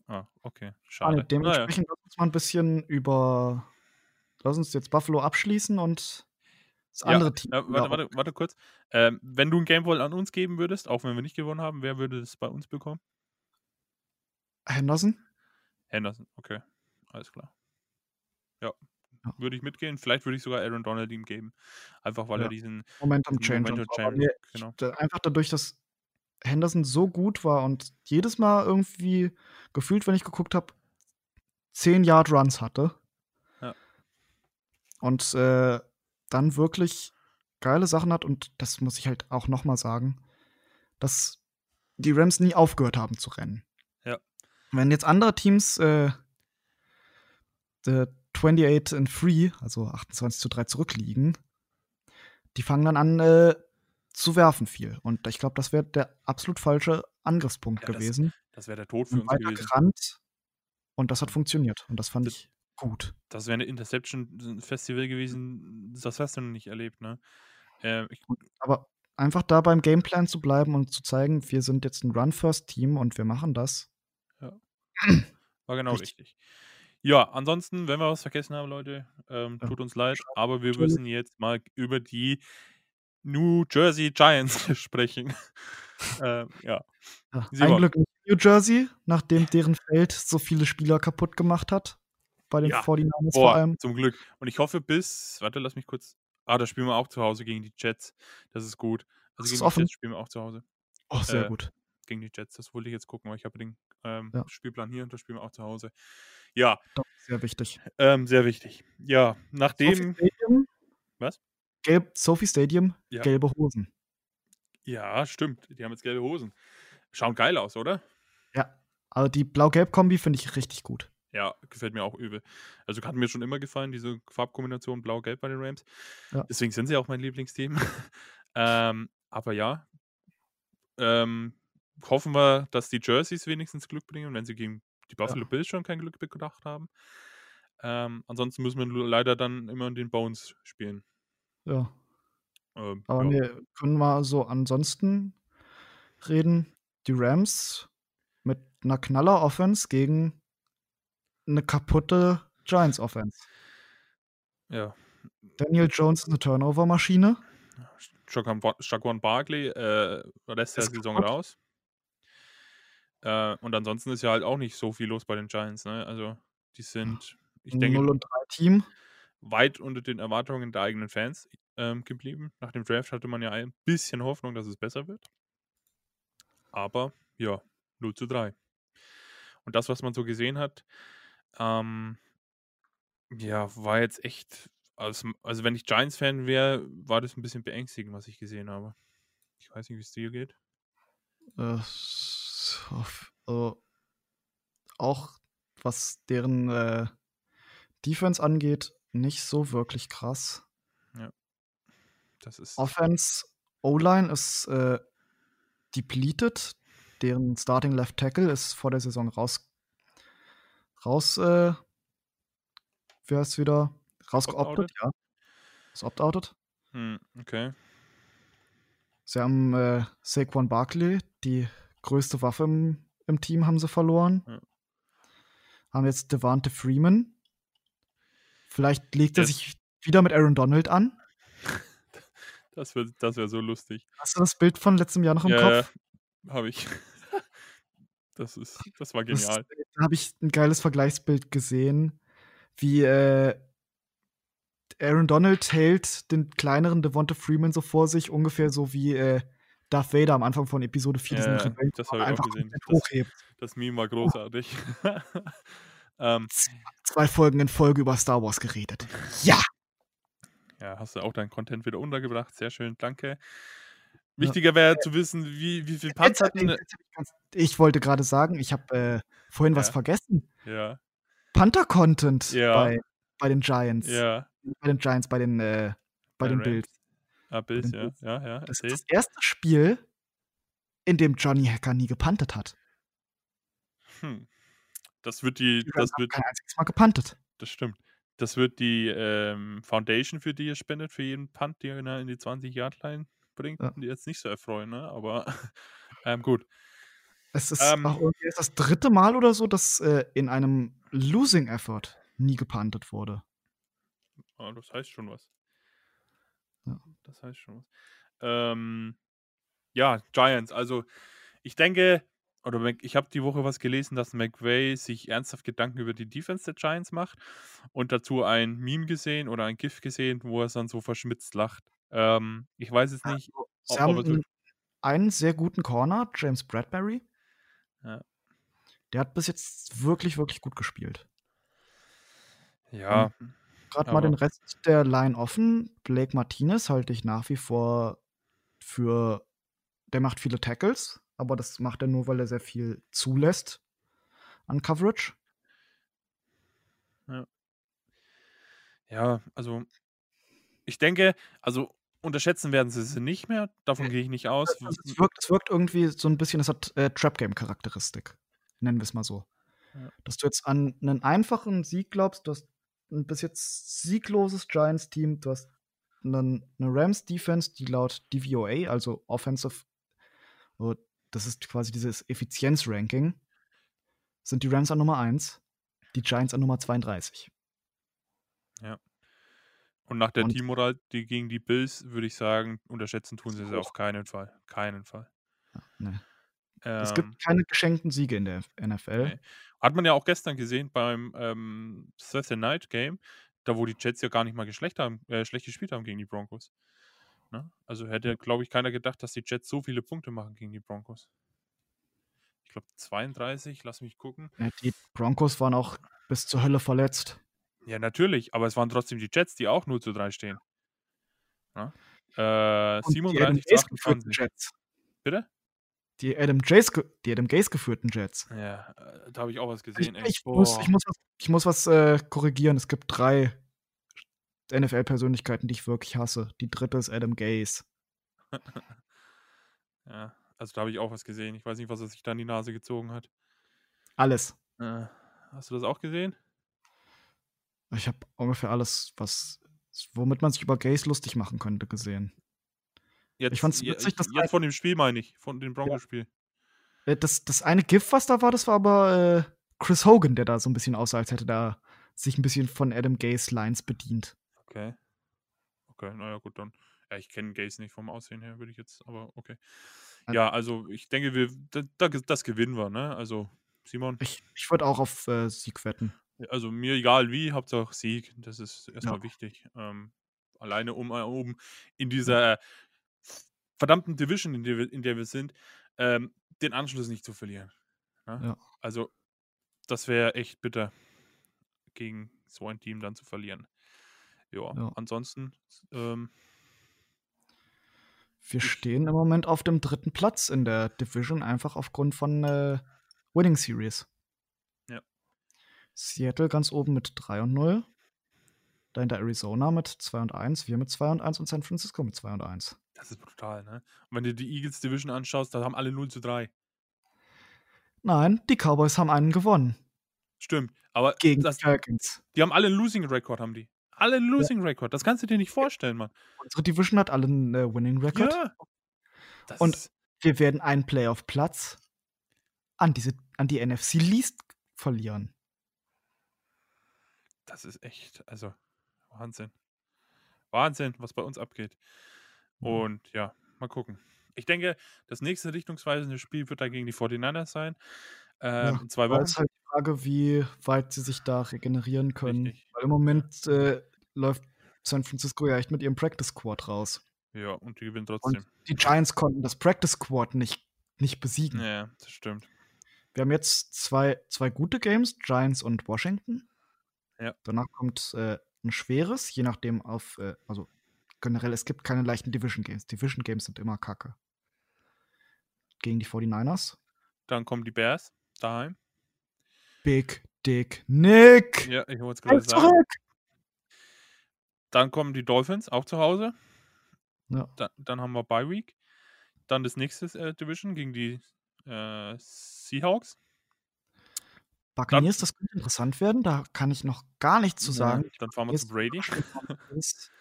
[SPEAKER 2] Ah, okay.
[SPEAKER 1] Ah,
[SPEAKER 2] Schade.
[SPEAKER 1] nee, dementsprechend lass uns mal ein bisschen über. Lass uns jetzt Buffalo abschließen und das
[SPEAKER 2] Ja,
[SPEAKER 1] andere Team.
[SPEAKER 2] Naja, äh,
[SPEAKER 1] ja,
[SPEAKER 2] warte, warte, warte kurz. Ähm, wenn du ein Gameboy an uns geben würdest, auch wenn wir nicht gewonnen haben, wer würde das bei uns bekommen?
[SPEAKER 1] Henderson?
[SPEAKER 2] Henderson, okay. Alles klar. Ja.
[SPEAKER 1] Ja.
[SPEAKER 2] Würde ich mitgehen. Vielleicht würde ich sogar Aaron Donald ihm geben. Einfach weil
[SPEAKER 1] Ja.
[SPEAKER 2] er diesen
[SPEAKER 1] Momentum Change.
[SPEAKER 2] Momentum Change, genau.
[SPEAKER 1] Einfach dadurch, dass Henderson so gut war und jedes Mal irgendwie gefühlt, wenn ich geguckt habe, 10 Yard Runs hatte.
[SPEAKER 2] Ja.
[SPEAKER 1] Und äh, dann wirklich geile Sachen hat und das muss ich halt auch noch mal sagen, dass die Rams nie aufgehört haben zu rennen.
[SPEAKER 2] Ja.
[SPEAKER 1] Wenn jetzt andere Teams äh, äh, 28 in 3, also 28 zu 3 zurückliegen, die fangen dann an äh, zu werfen viel. Und ich glaube, das wäre der absolut falsche Angriffspunkt
[SPEAKER 2] Ja, das-
[SPEAKER 1] gewesen.
[SPEAKER 2] Das wäre der Tod für uns gewesen.
[SPEAKER 1] gerannt und das hat funktioniert. Und das fand
[SPEAKER 2] Das-
[SPEAKER 1] ich gut.
[SPEAKER 2] Das wäre eine Interception-Festival gewesen. Das hast du noch nicht erlebt, ne? Ähm, ich,
[SPEAKER 1] Aber einfach da beim Gameplan zu bleiben und zu zeigen, wir sind jetzt ein Run-First-Team und wir machen das.
[SPEAKER 2] war genau
[SPEAKER 1] Richtig.
[SPEAKER 2] richtig. Ja, ansonsten, wenn wir was vergessen haben, Leute, ähm,
[SPEAKER 1] Ja.
[SPEAKER 2] tut uns leid, aber wir müssen jetzt mal über die New Jersey Giants sprechen. ähm, ja.
[SPEAKER 1] Ein. Glück nicht New Jersey, nachdem deren Feld so viele Spieler kaputt gemacht hat. Bei den
[SPEAKER 2] Ja.
[SPEAKER 1] 49ers vor allem.
[SPEAKER 2] zum Glück. Und ich hoffe bis, warte, lass mich kurz. Ah, da spielen wir auch zu Hause gegen die Jets. Das ist gut.
[SPEAKER 1] Das
[SPEAKER 2] Also
[SPEAKER 1] ist
[SPEAKER 2] gegen
[SPEAKER 1] offen?
[SPEAKER 2] die Jets spielen wir auch zu Hause.
[SPEAKER 1] Oh, sehr
[SPEAKER 2] äh,
[SPEAKER 1] gut.
[SPEAKER 2] Gegen die Jets. Das wollte ich jetzt gucken, weil ich habe den ähm,
[SPEAKER 1] Ja.
[SPEAKER 2] Spielplan hier und da spielen wir auch zu Hause. Ja,
[SPEAKER 1] Doch, sehr wichtig.
[SPEAKER 2] ähm, sehr wichtig. Ja, nachdem. Was?
[SPEAKER 1] Gelb, Sophie Stadium,
[SPEAKER 2] Ja.
[SPEAKER 1] gelbe Hosen.
[SPEAKER 2] Ja, stimmt. Die haben jetzt gelbe Hosen. Schauen geil aus, oder?
[SPEAKER 1] Ja. Also die Blau-Gelb-Kombi finde ich richtig gut.
[SPEAKER 2] Ja, gefällt mir auch übel. Also hat mir schon immer gefallen, diese Farbkombination Blau-Gelb bei den Rams.
[SPEAKER 1] Ja.
[SPEAKER 2] Deswegen sind sie auch mein Lieblingsteam. ähm, aber ja, ähm, hoffen wir, dass die Jerseys wenigstens Glück bringen, wenn sie gegen die Buffalo Bills schon kein Glück gedacht haben. Ähm, ansonsten müssen wir leider dann immer in den Bones spielen.
[SPEAKER 1] Ja.
[SPEAKER 2] Ähm,
[SPEAKER 1] Aber
[SPEAKER 2] ja.
[SPEAKER 1] nee, können wir so ansonsten reden. Die Rams mit einer Knaller-Offense gegen eine kaputte Giants-Offense.
[SPEAKER 2] ja.
[SPEAKER 1] Daniel Jones ist eine Turnover-Maschine.
[SPEAKER 2] Shaquan Ba- Shaquan Barkley äh, Rest der Saison
[SPEAKER 1] kaputt.
[SPEAKER 2] raus. Äh, und ansonsten ist ja halt auch nicht so viel los bei den Giants. Ne? Also die sind, ich denke,
[SPEAKER 1] 0 und 3 Team.
[SPEAKER 2] Weit unter den Erwartungen der eigenen Fans ähm, geblieben. Nach dem Draft hatte man ja ein bisschen Hoffnung, dass es besser wird. Aber ja, 0 zu 3. Und das, was man so gesehen hat, ähm, ja, war jetzt echt, also, also wenn ich Giants-Fan wäre, war das ein bisschen beängstigend, was ich gesehen habe. Ich weiß nicht, wie es dir geht.
[SPEAKER 1] Äh, so, also, auch was deren äh, Defense angeht, nicht so wirklich krass.
[SPEAKER 2] Das ist.
[SPEAKER 1] Offense, O-Line ist äh, depleted. Deren Starting Left Tackle ist vor der Saison raus, raus, äh, wer ist wieder rausgeoptet, ja. Ist opt-outet.
[SPEAKER 2] Hm, okay.
[SPEAKER 1] Sie haben äh, Saquon Barkley, die größte Waffe im, im Team, haben sie verloren.
[SPEAKER 2] Ja.
[SPEAKER 1] Haben jetzt Devante Freeman. Vielleicht legt er
[SPEAKER 2] Yes.
[SPEAKER 1] sich wieder mit Aaron Donald an.
[SPEAKER 2] Das wäre das wär so lustig.
[SPEAKER 1] Hast du das Bild von letztem Jahr noch im
[SPEAKER 2] Ja,
[SPEAKER 1] Kopf?
[SPEAKER 2] ja, habe ich. Das ist, das war
[SPEAKER 1] Das,
[SPEAKER 2] genial.
[SPEAKER 1] da habe ich ein geiles Vergleichsbild gesehen, wie äh, Aaron Donald hält den kleineren Devonta Freeman so vor sich, ungefähr so wie äh, Darth Vader am Anfang von Episode 4 diesen
[SPEAKER 2] Ja, ja,
[SPEAKER 1] Rebellen
[SPEAKER 2] das habe ich auch
[SPEAKER 1] einfach
[SPEAKER 2] gesehen. Das,
[SPEAKER 1] hochhebt.
[SPEAKER 2] das Meme war großartig. ähm,
[SPEAKER 1] Zwei Folgen in Folge über Star Wars geredet. Ja!
[SPEAKER 2] ja, hast du auch deinen Content wieder untergebracht. Sehr schön, danke. Wichtiger wäre zu wissen, wie, wie viel Panzer
[SPEAKER 1] hab ich- wollte gerade sagen, ich habe äh, vorhin was
[SPEAKER 2] Ja.
[SPEAKER 1] vergessen.
[SPEAKER 2] Ja,
[SPEAKER 1] Panther-Content
[SPEAKER 2] Ja.
[SPEAKER 1] bei, bei den Giants.
[SPEAKER 2] ja.
[SPEAKER 1] Bei den Giants, bei den, äh, bei den. Bills.
[SPEAKER 2] Ah, Bills, ja.
[SPEAKER 1] Bills.
[SPEAKER 2] Ja, ja.
[SPEAKER 1] Das ist das erste Spiel, in dem Johnny Hacker nie gepantet hat.
[SPEAKER 2] Hm. Das wird die,
[SPEAKER 1] Die
[SPEAKER 2] das wird,
[SPEAKER 1] kein einziges Mal gepantet.
[SPEAKER 2] das stimmt. Das wird die ähm, Foundation, für die ihr spendet, für jeden Punt, ihr ne, in die 20-Yard-Line bringt,
[SPEAKER 1] Ja.
[SPEAKER 2] die jetzt nicht so erfreuen, ne? Aber ähm, gut.
[SPEAKER 1] Es ist
[SPEAKER 2] Ähm.
[SPEAKER 1] auch irgendwie das dritte Mal oder so, dass äh, in einem Losing Effort nie gepantet wurde.
[SPEAKER 2] Ah, das heißt schon was.
[SPEAKER 1] Ja.
[SPEAKER 2] Das heißt schon was. Ähm, ja, Giants. Also, ich denke, oder Mc- ich habe die Woche was gelesen, dass McVay sich ernsthaft Gedanken über die Defense der Giants macht und dazu ein Meme gesehen oder ein GIF gesehen, wo er dann so verschmitzt lacht. Ähm, ich weiß jetzt nicht,
[SPEAKER 1] Sie
[SPEAKER 2] ob-
[SPEAKER 1] haben
[SPEAKER 2] ob er
[SPEAKER 1] einen, einen sehr guten Corner, James Bradbury.
[SPEAKER 2] Ja.
[SPEAKER 1] Der hat bis jetzt wirklich, wirklich gut gespielt.
[SPEAKER 2] ja,
[SPEAKER 1] Gerade mal den Rest der Line offen. Blake Martinez halte ich nach wie vor für. Der macht viele Tackles, aber das macht er nur, weil er sehr viel zulässt an Coverage.
[SPEAKER 2] ja, also ich denke, also unterschätzen werden sie sie nicht mehr, davon gehe ich nicht aus.
[SPEAKER 1] Also es, wirkt, es wirkt irgendwie so ein bisschen, es hat äh, Trap-Game-Charakteristik. Nennen wir es mal so.
[SPEAKER 2] Ja.
[SPEAKER 1] Dass du jetzt an einen einfachen Sieg glaubst, du hast ein bis jetzt siegloses Giants-Team, du hast einen, eine Rams-Defense, die laut DVOA, also Offensive, oh, das ist quasi dieses Effizienz-Ranking, sind die Rams an Nummer 1, die Giants an Nummer 32.
[SPEAKER 2] Und nach der
[SPEAKER 1] Und-
[SPEAKER 2] Teammoral, die gegen die Bills, würde ich sagen, unterschätzen tun sie
[SPEAKER 1] Hoch.
[SPEAKER 2] auf keinen Fall. Keinen Fall.
[SPEAKER 1] Ne.
[SPEAKER 2] Ähm,
[SPEAKER 1] es gibt keine geschenkten Siege in der NFL.
[SPEAKER 2] nee. Hat man ja auch gestern gesehen beim ähm, Thursday Night Game, da wo die Jets ja gar nicht mal haben, äh, schlecht gespielt haben gegen die Broncos. Ne? Also hätte, glaube ich, keiner gedacht, dass die Jets so viele Punkte machen gegen die Broncos. Ich glaube 32, lass mich gucken.
[SPEAKER 1] Ja, die Broncos waren auch bis zur Hölle verletzt.
[SPEAKER 2] Ja, natürlich, aber es waren trotzdem die Jets, die auch 0 zu 3 stehen. Ne? Äh,
[SPEAKER 1] Und die Adam
[SPEAKER 2] 37 zu
[SPEAKER 1] Gase geführten
[SPEAKER 2] 28.
[SPEAKER 1] Jets.
[SPEAKER 2] Bitte?
[SPEAKER 1] Die Adam, Jace, die Adam Gase geführten Jets.
[SPEAKER 2] Ja, äh, da habe ich auch was
[SPEAKER 1] Ich,
[SPEAKER 2] gesehen. ey.
[SPEAKER 1] ich, muss, ich muss was, ich muss was äh, korrigieren. Es gibt drei NFL-Persönlichkeiten, die ich wirklich hasse. Die dritte ist Adam Gase.
[SPEAKER 2] Ja, also da habe ich auch was gesehen. Ich weiß nicht, was er sich da in die Nase gezogen hat.
[SPEAKER 1] Alles.
[SPEAKER 2] Äh, hast du das auch gesehen?
[SPEAKER 1] Ich habe ungefähr alles, was, womit man sich über Gase lustig machen könnte, gesehen.
[SPEAKER 2] Jetzt,
[SPEAKER 1] fand's
[SPEAKER 2] je-
[SPEAKER 1] witzig, dass
[SPEAKER 2] jetzt von dem Spiel meine ich, von dem Broncos-Spiel.
[SPEAKER 1] Äh, Das, das eine GIF, was da war, das war aber äh, Chris Hogan, der da so ein bisschen aussah, als hätte da sich ein bisschen von Adam Gase Lines bedient.
[SPEAKER 2] Okay. Okay, naja, gut, dann. Ja, ich kenne Gaze nicht vom Aussehen her, würde ich jetzt, aber okay. Ja, also ich denke, wir, da, da, das gewinnen wir, ne? Also, Simon,
[SPEAKER 1] Ich, ich würde auch auf äh, Sieg wetten.
[SPEAKER 2] also mir egal wie, Hauptsache Sieg, das ist erstmal
[SPEAKER 1] Ja.
[SPEAKER 2] wichtig. Ähm, alleine um, äh, um in dieser verdammten Division, in der wir, in der wir sind, ähm, den Anschluss nicht zu verlieren. Ne?
[SPEAKER 1] Ja.
[SPEAKER 2] Also, das wäre echt bitter, gegen so ein Team dann zu verlieren. Ja,
[SPEAKER 1] Ja.
[SPEAKER 2] ansonsten, ähm,
[SPEAKER 1] Wir stehen im Moment auf dem dritten Platz in der Division, einfach aufgrund von äh, Winning Series.
[SPEAKER 2] Ja.
[SPEAKER 1] Seattle ganz oben mit 3 und 0. Dahinter Arizona mit 2 und 1, wir mit 2 und 1 und San Francisco mit 2 und 1.
[SPEAKER 2] Das ist brutal, ne? Und wenn du die Eagles Division anschaust, da haben alle 0 zu 3.
[SPEAKER 1] Nein, die Cowboys haben einen gewonnen.
[SPEAKER 2] Stimmt. Aber
[SPEAKER 1] gegen
[SPEAKER 2] das,
[SPEAKER 1] die Falcons.
[SPEAKER 2] die haben alle einen Losing Record, haben die. Alle einen. Losing Record. Das kannst du dir nicht vorstellen, Mann.
[SPEAKER 1] Unsere Division hat alle einen äh, Winning Record.
[SPEAKER 2] Ja. Das
[SPEAKER 1] Und- Wir werden einen Playoff-Platz an, diese, an die NFC Least verlieren.
[SPEAKER 2] das ist echt, also Wahnsinn. Wahnsinn, was bei uns abgeht.
[SPEAKER 1] Mhm.
[SPEAKER 2] Und ja, mal gucken. Ich denke, das nächste richtungsweisende Spiel wird dann gegen die 49ers sein. Ähm,
[SPEAKER 1] Ja,
[SPEAKER 2] in zwei Wochen.
[SPEAKER 1] ist halt die Frage, wie weit sie sich da regenerieren können.
[SPEAKER 2] Richtig.
[SPEAKER 1] Weil im Moment äh, läuft San Francisco ja echt mit ihrem Practice Squad raus.
[SPEAKER 2] Ja, und die gewinnen trotzdem.
[SPEAKER 1] Die Giants konnten das Practice Squad nicht, nicht besiegen.
[SPEAKER 2] Ja, das stimmt.
[SPEAKER 1] Wir haben jetzt zwei, zwei gute Games, Giants und Washington.
[SPEAKER 2] Ja.
[SPEAKER 1] Danach kommt äh, ein schweres, je nachdem auf, äh, also generell, es gibt keine leichten Division Games. Division Games sind immer kacke. Gegen die 49ers.
[SPEAKER 2] Dann kommen die Bears daheim.
[SPEAKER 1] Big Dick Nick!
[SPEAKER 2] Ja, ich wollte es gerade sagen.
[SPEAKER 1] zurück!
[SPEAKER 2] Dann kommen die Dolphins, auch zu Hause.
[SPEAKER 1] Ja.
[SPEAKER 2] Da, dann haben wir Bye Week. Dann das nächste äh, Division gegen die äh, Seahawks.
[SPEAKER 1] Buccaneers, das könnte interessant werden. Da kann ich noch gar nichts zu sagen.
[SPEAKER 2] Ja, dann fahren wir zu Brady.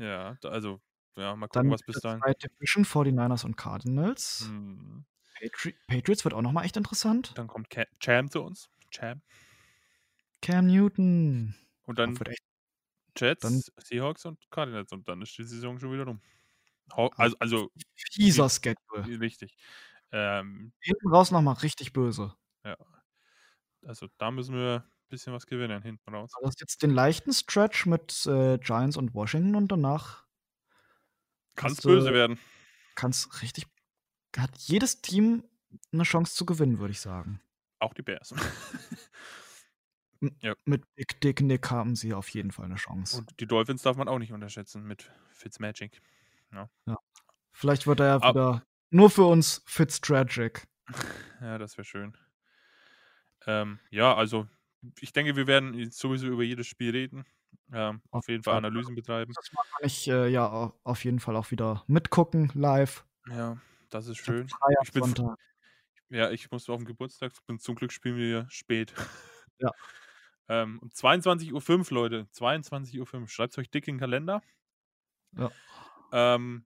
[SPEAKER 2] Ja, also, ja, mal
[SPEAKER 1] Dann
[SPEAKER 2] gucken, was bis dahin.
[SPEAKER 1] Division 49ers und Cardinals.
[SPEAKER 2] Hm,
[SPEAKER 1] Patri Patriots wird auch noch mal echt interessant.
[SPEAKER 2] dann kommt Ca Cham zu uns. Cham.
[SPEAKER 1] Cam Newton.
[SPEAKER 2] Und dann Jets,
[SPEAKER 1] dann-
[SPEAKER 2] Seahawks und Cardinals. Und dann ist die Saison schon wieder rum. Also, also
[SPEAKER 1] fieser Schedule.
[SPEAKER 2] richtig. Ähm,
[SPEAKER 1] Hinten raus noch mal richtig böse.
[SPEAKER 2] also da müssen wir ein bisschen was gewinnen hinten raus.
[SPEAKER 1] Du hast jetzt den leichten Stretch mit äh, Giants und Washington und danach
[SPEAKER 2] Kann es böse werden.
[SPEAKER 1] kann es richtig. Hat jedes Team eine Chance zu gewinnen, würde ich sagen.
[SPEAKER 2] Auch die Bears.
[SPEAKER 1] Mit Big Dick Nick haben sie auf jeden Fall eine Chance.
[SPEAKER 2] Und die Dolphins darf man auch nicht unterschätzen mit Fitzmagic.
[SPEAKER 1] Vielleicht wird er ja
[SPEAKER 2] Ab-
[SPEAKER 1] wieder nur für uns Fitztragic.
[SPEAKER 2] Ja, das wäre schön. Ähm, ja, also ich denke, wir werden sowieso über jedes Spiel reden. Ähm, auf jeden Fall
[SPEAKER 1] Fall.
[SPEAKER 2] Analysen betreiben.
[SPEAKER 1] Das kann ich äh, ja au- auf jeden Fall auch wieder mitgucken live.
[SPEAKER 2] Ja, das ist schön. Ich bin. Ja, ich muss auf den Geburtstag. Bin, zum Glück spielen wir spät.
[SPEAKER 1] Ja.
[SPEAKER 2] ähm, um 22.05 Uhr, Leute. 22.05 Uhr. Schreibt es euch dick in den Kalender.
[SPEAKER 1] Ja.
[SPEAKER 2] Ähm,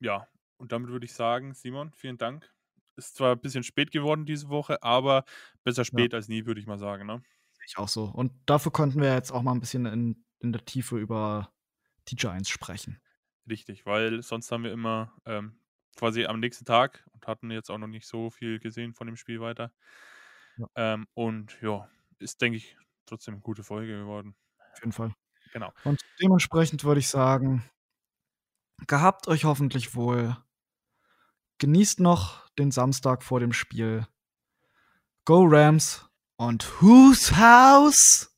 [SPEAKER 2] ja, und damit würde ich sagen, Simon, vielen Dank. Ist zwar ein bisschen spät geworden diese Woche, aber besser spät als nie, würde ich mal sagen. Ne?
[SPEAKER 1] Ich auch so. Und dafür konnten wir jetzt auch mal ein bisschen in, in der Tiefe über die Giants sprechen.
[SPEAKER 2] Richtig, weil sonst haben wir immer ähm, quasi am nächsten Tag und hatten jetzt auch noch nicht so viel gesehen von dem Spiel weiter.
[SPEAKER 1] Ja.
[SPEAKER 2] Ähm, und ja, ist, denke ich, trotzdem eine gute Folge geworden.
[SPEAKER 1] Auf jeden Fall.
[SPEAKER 2] Genau.
[SPEAKER 1] Und dementsprechend würde ich sagen, gehabt euch hoffentlich wohl. Genießt noch den Samstag vor dem Spiel. Go Rams und Whose House?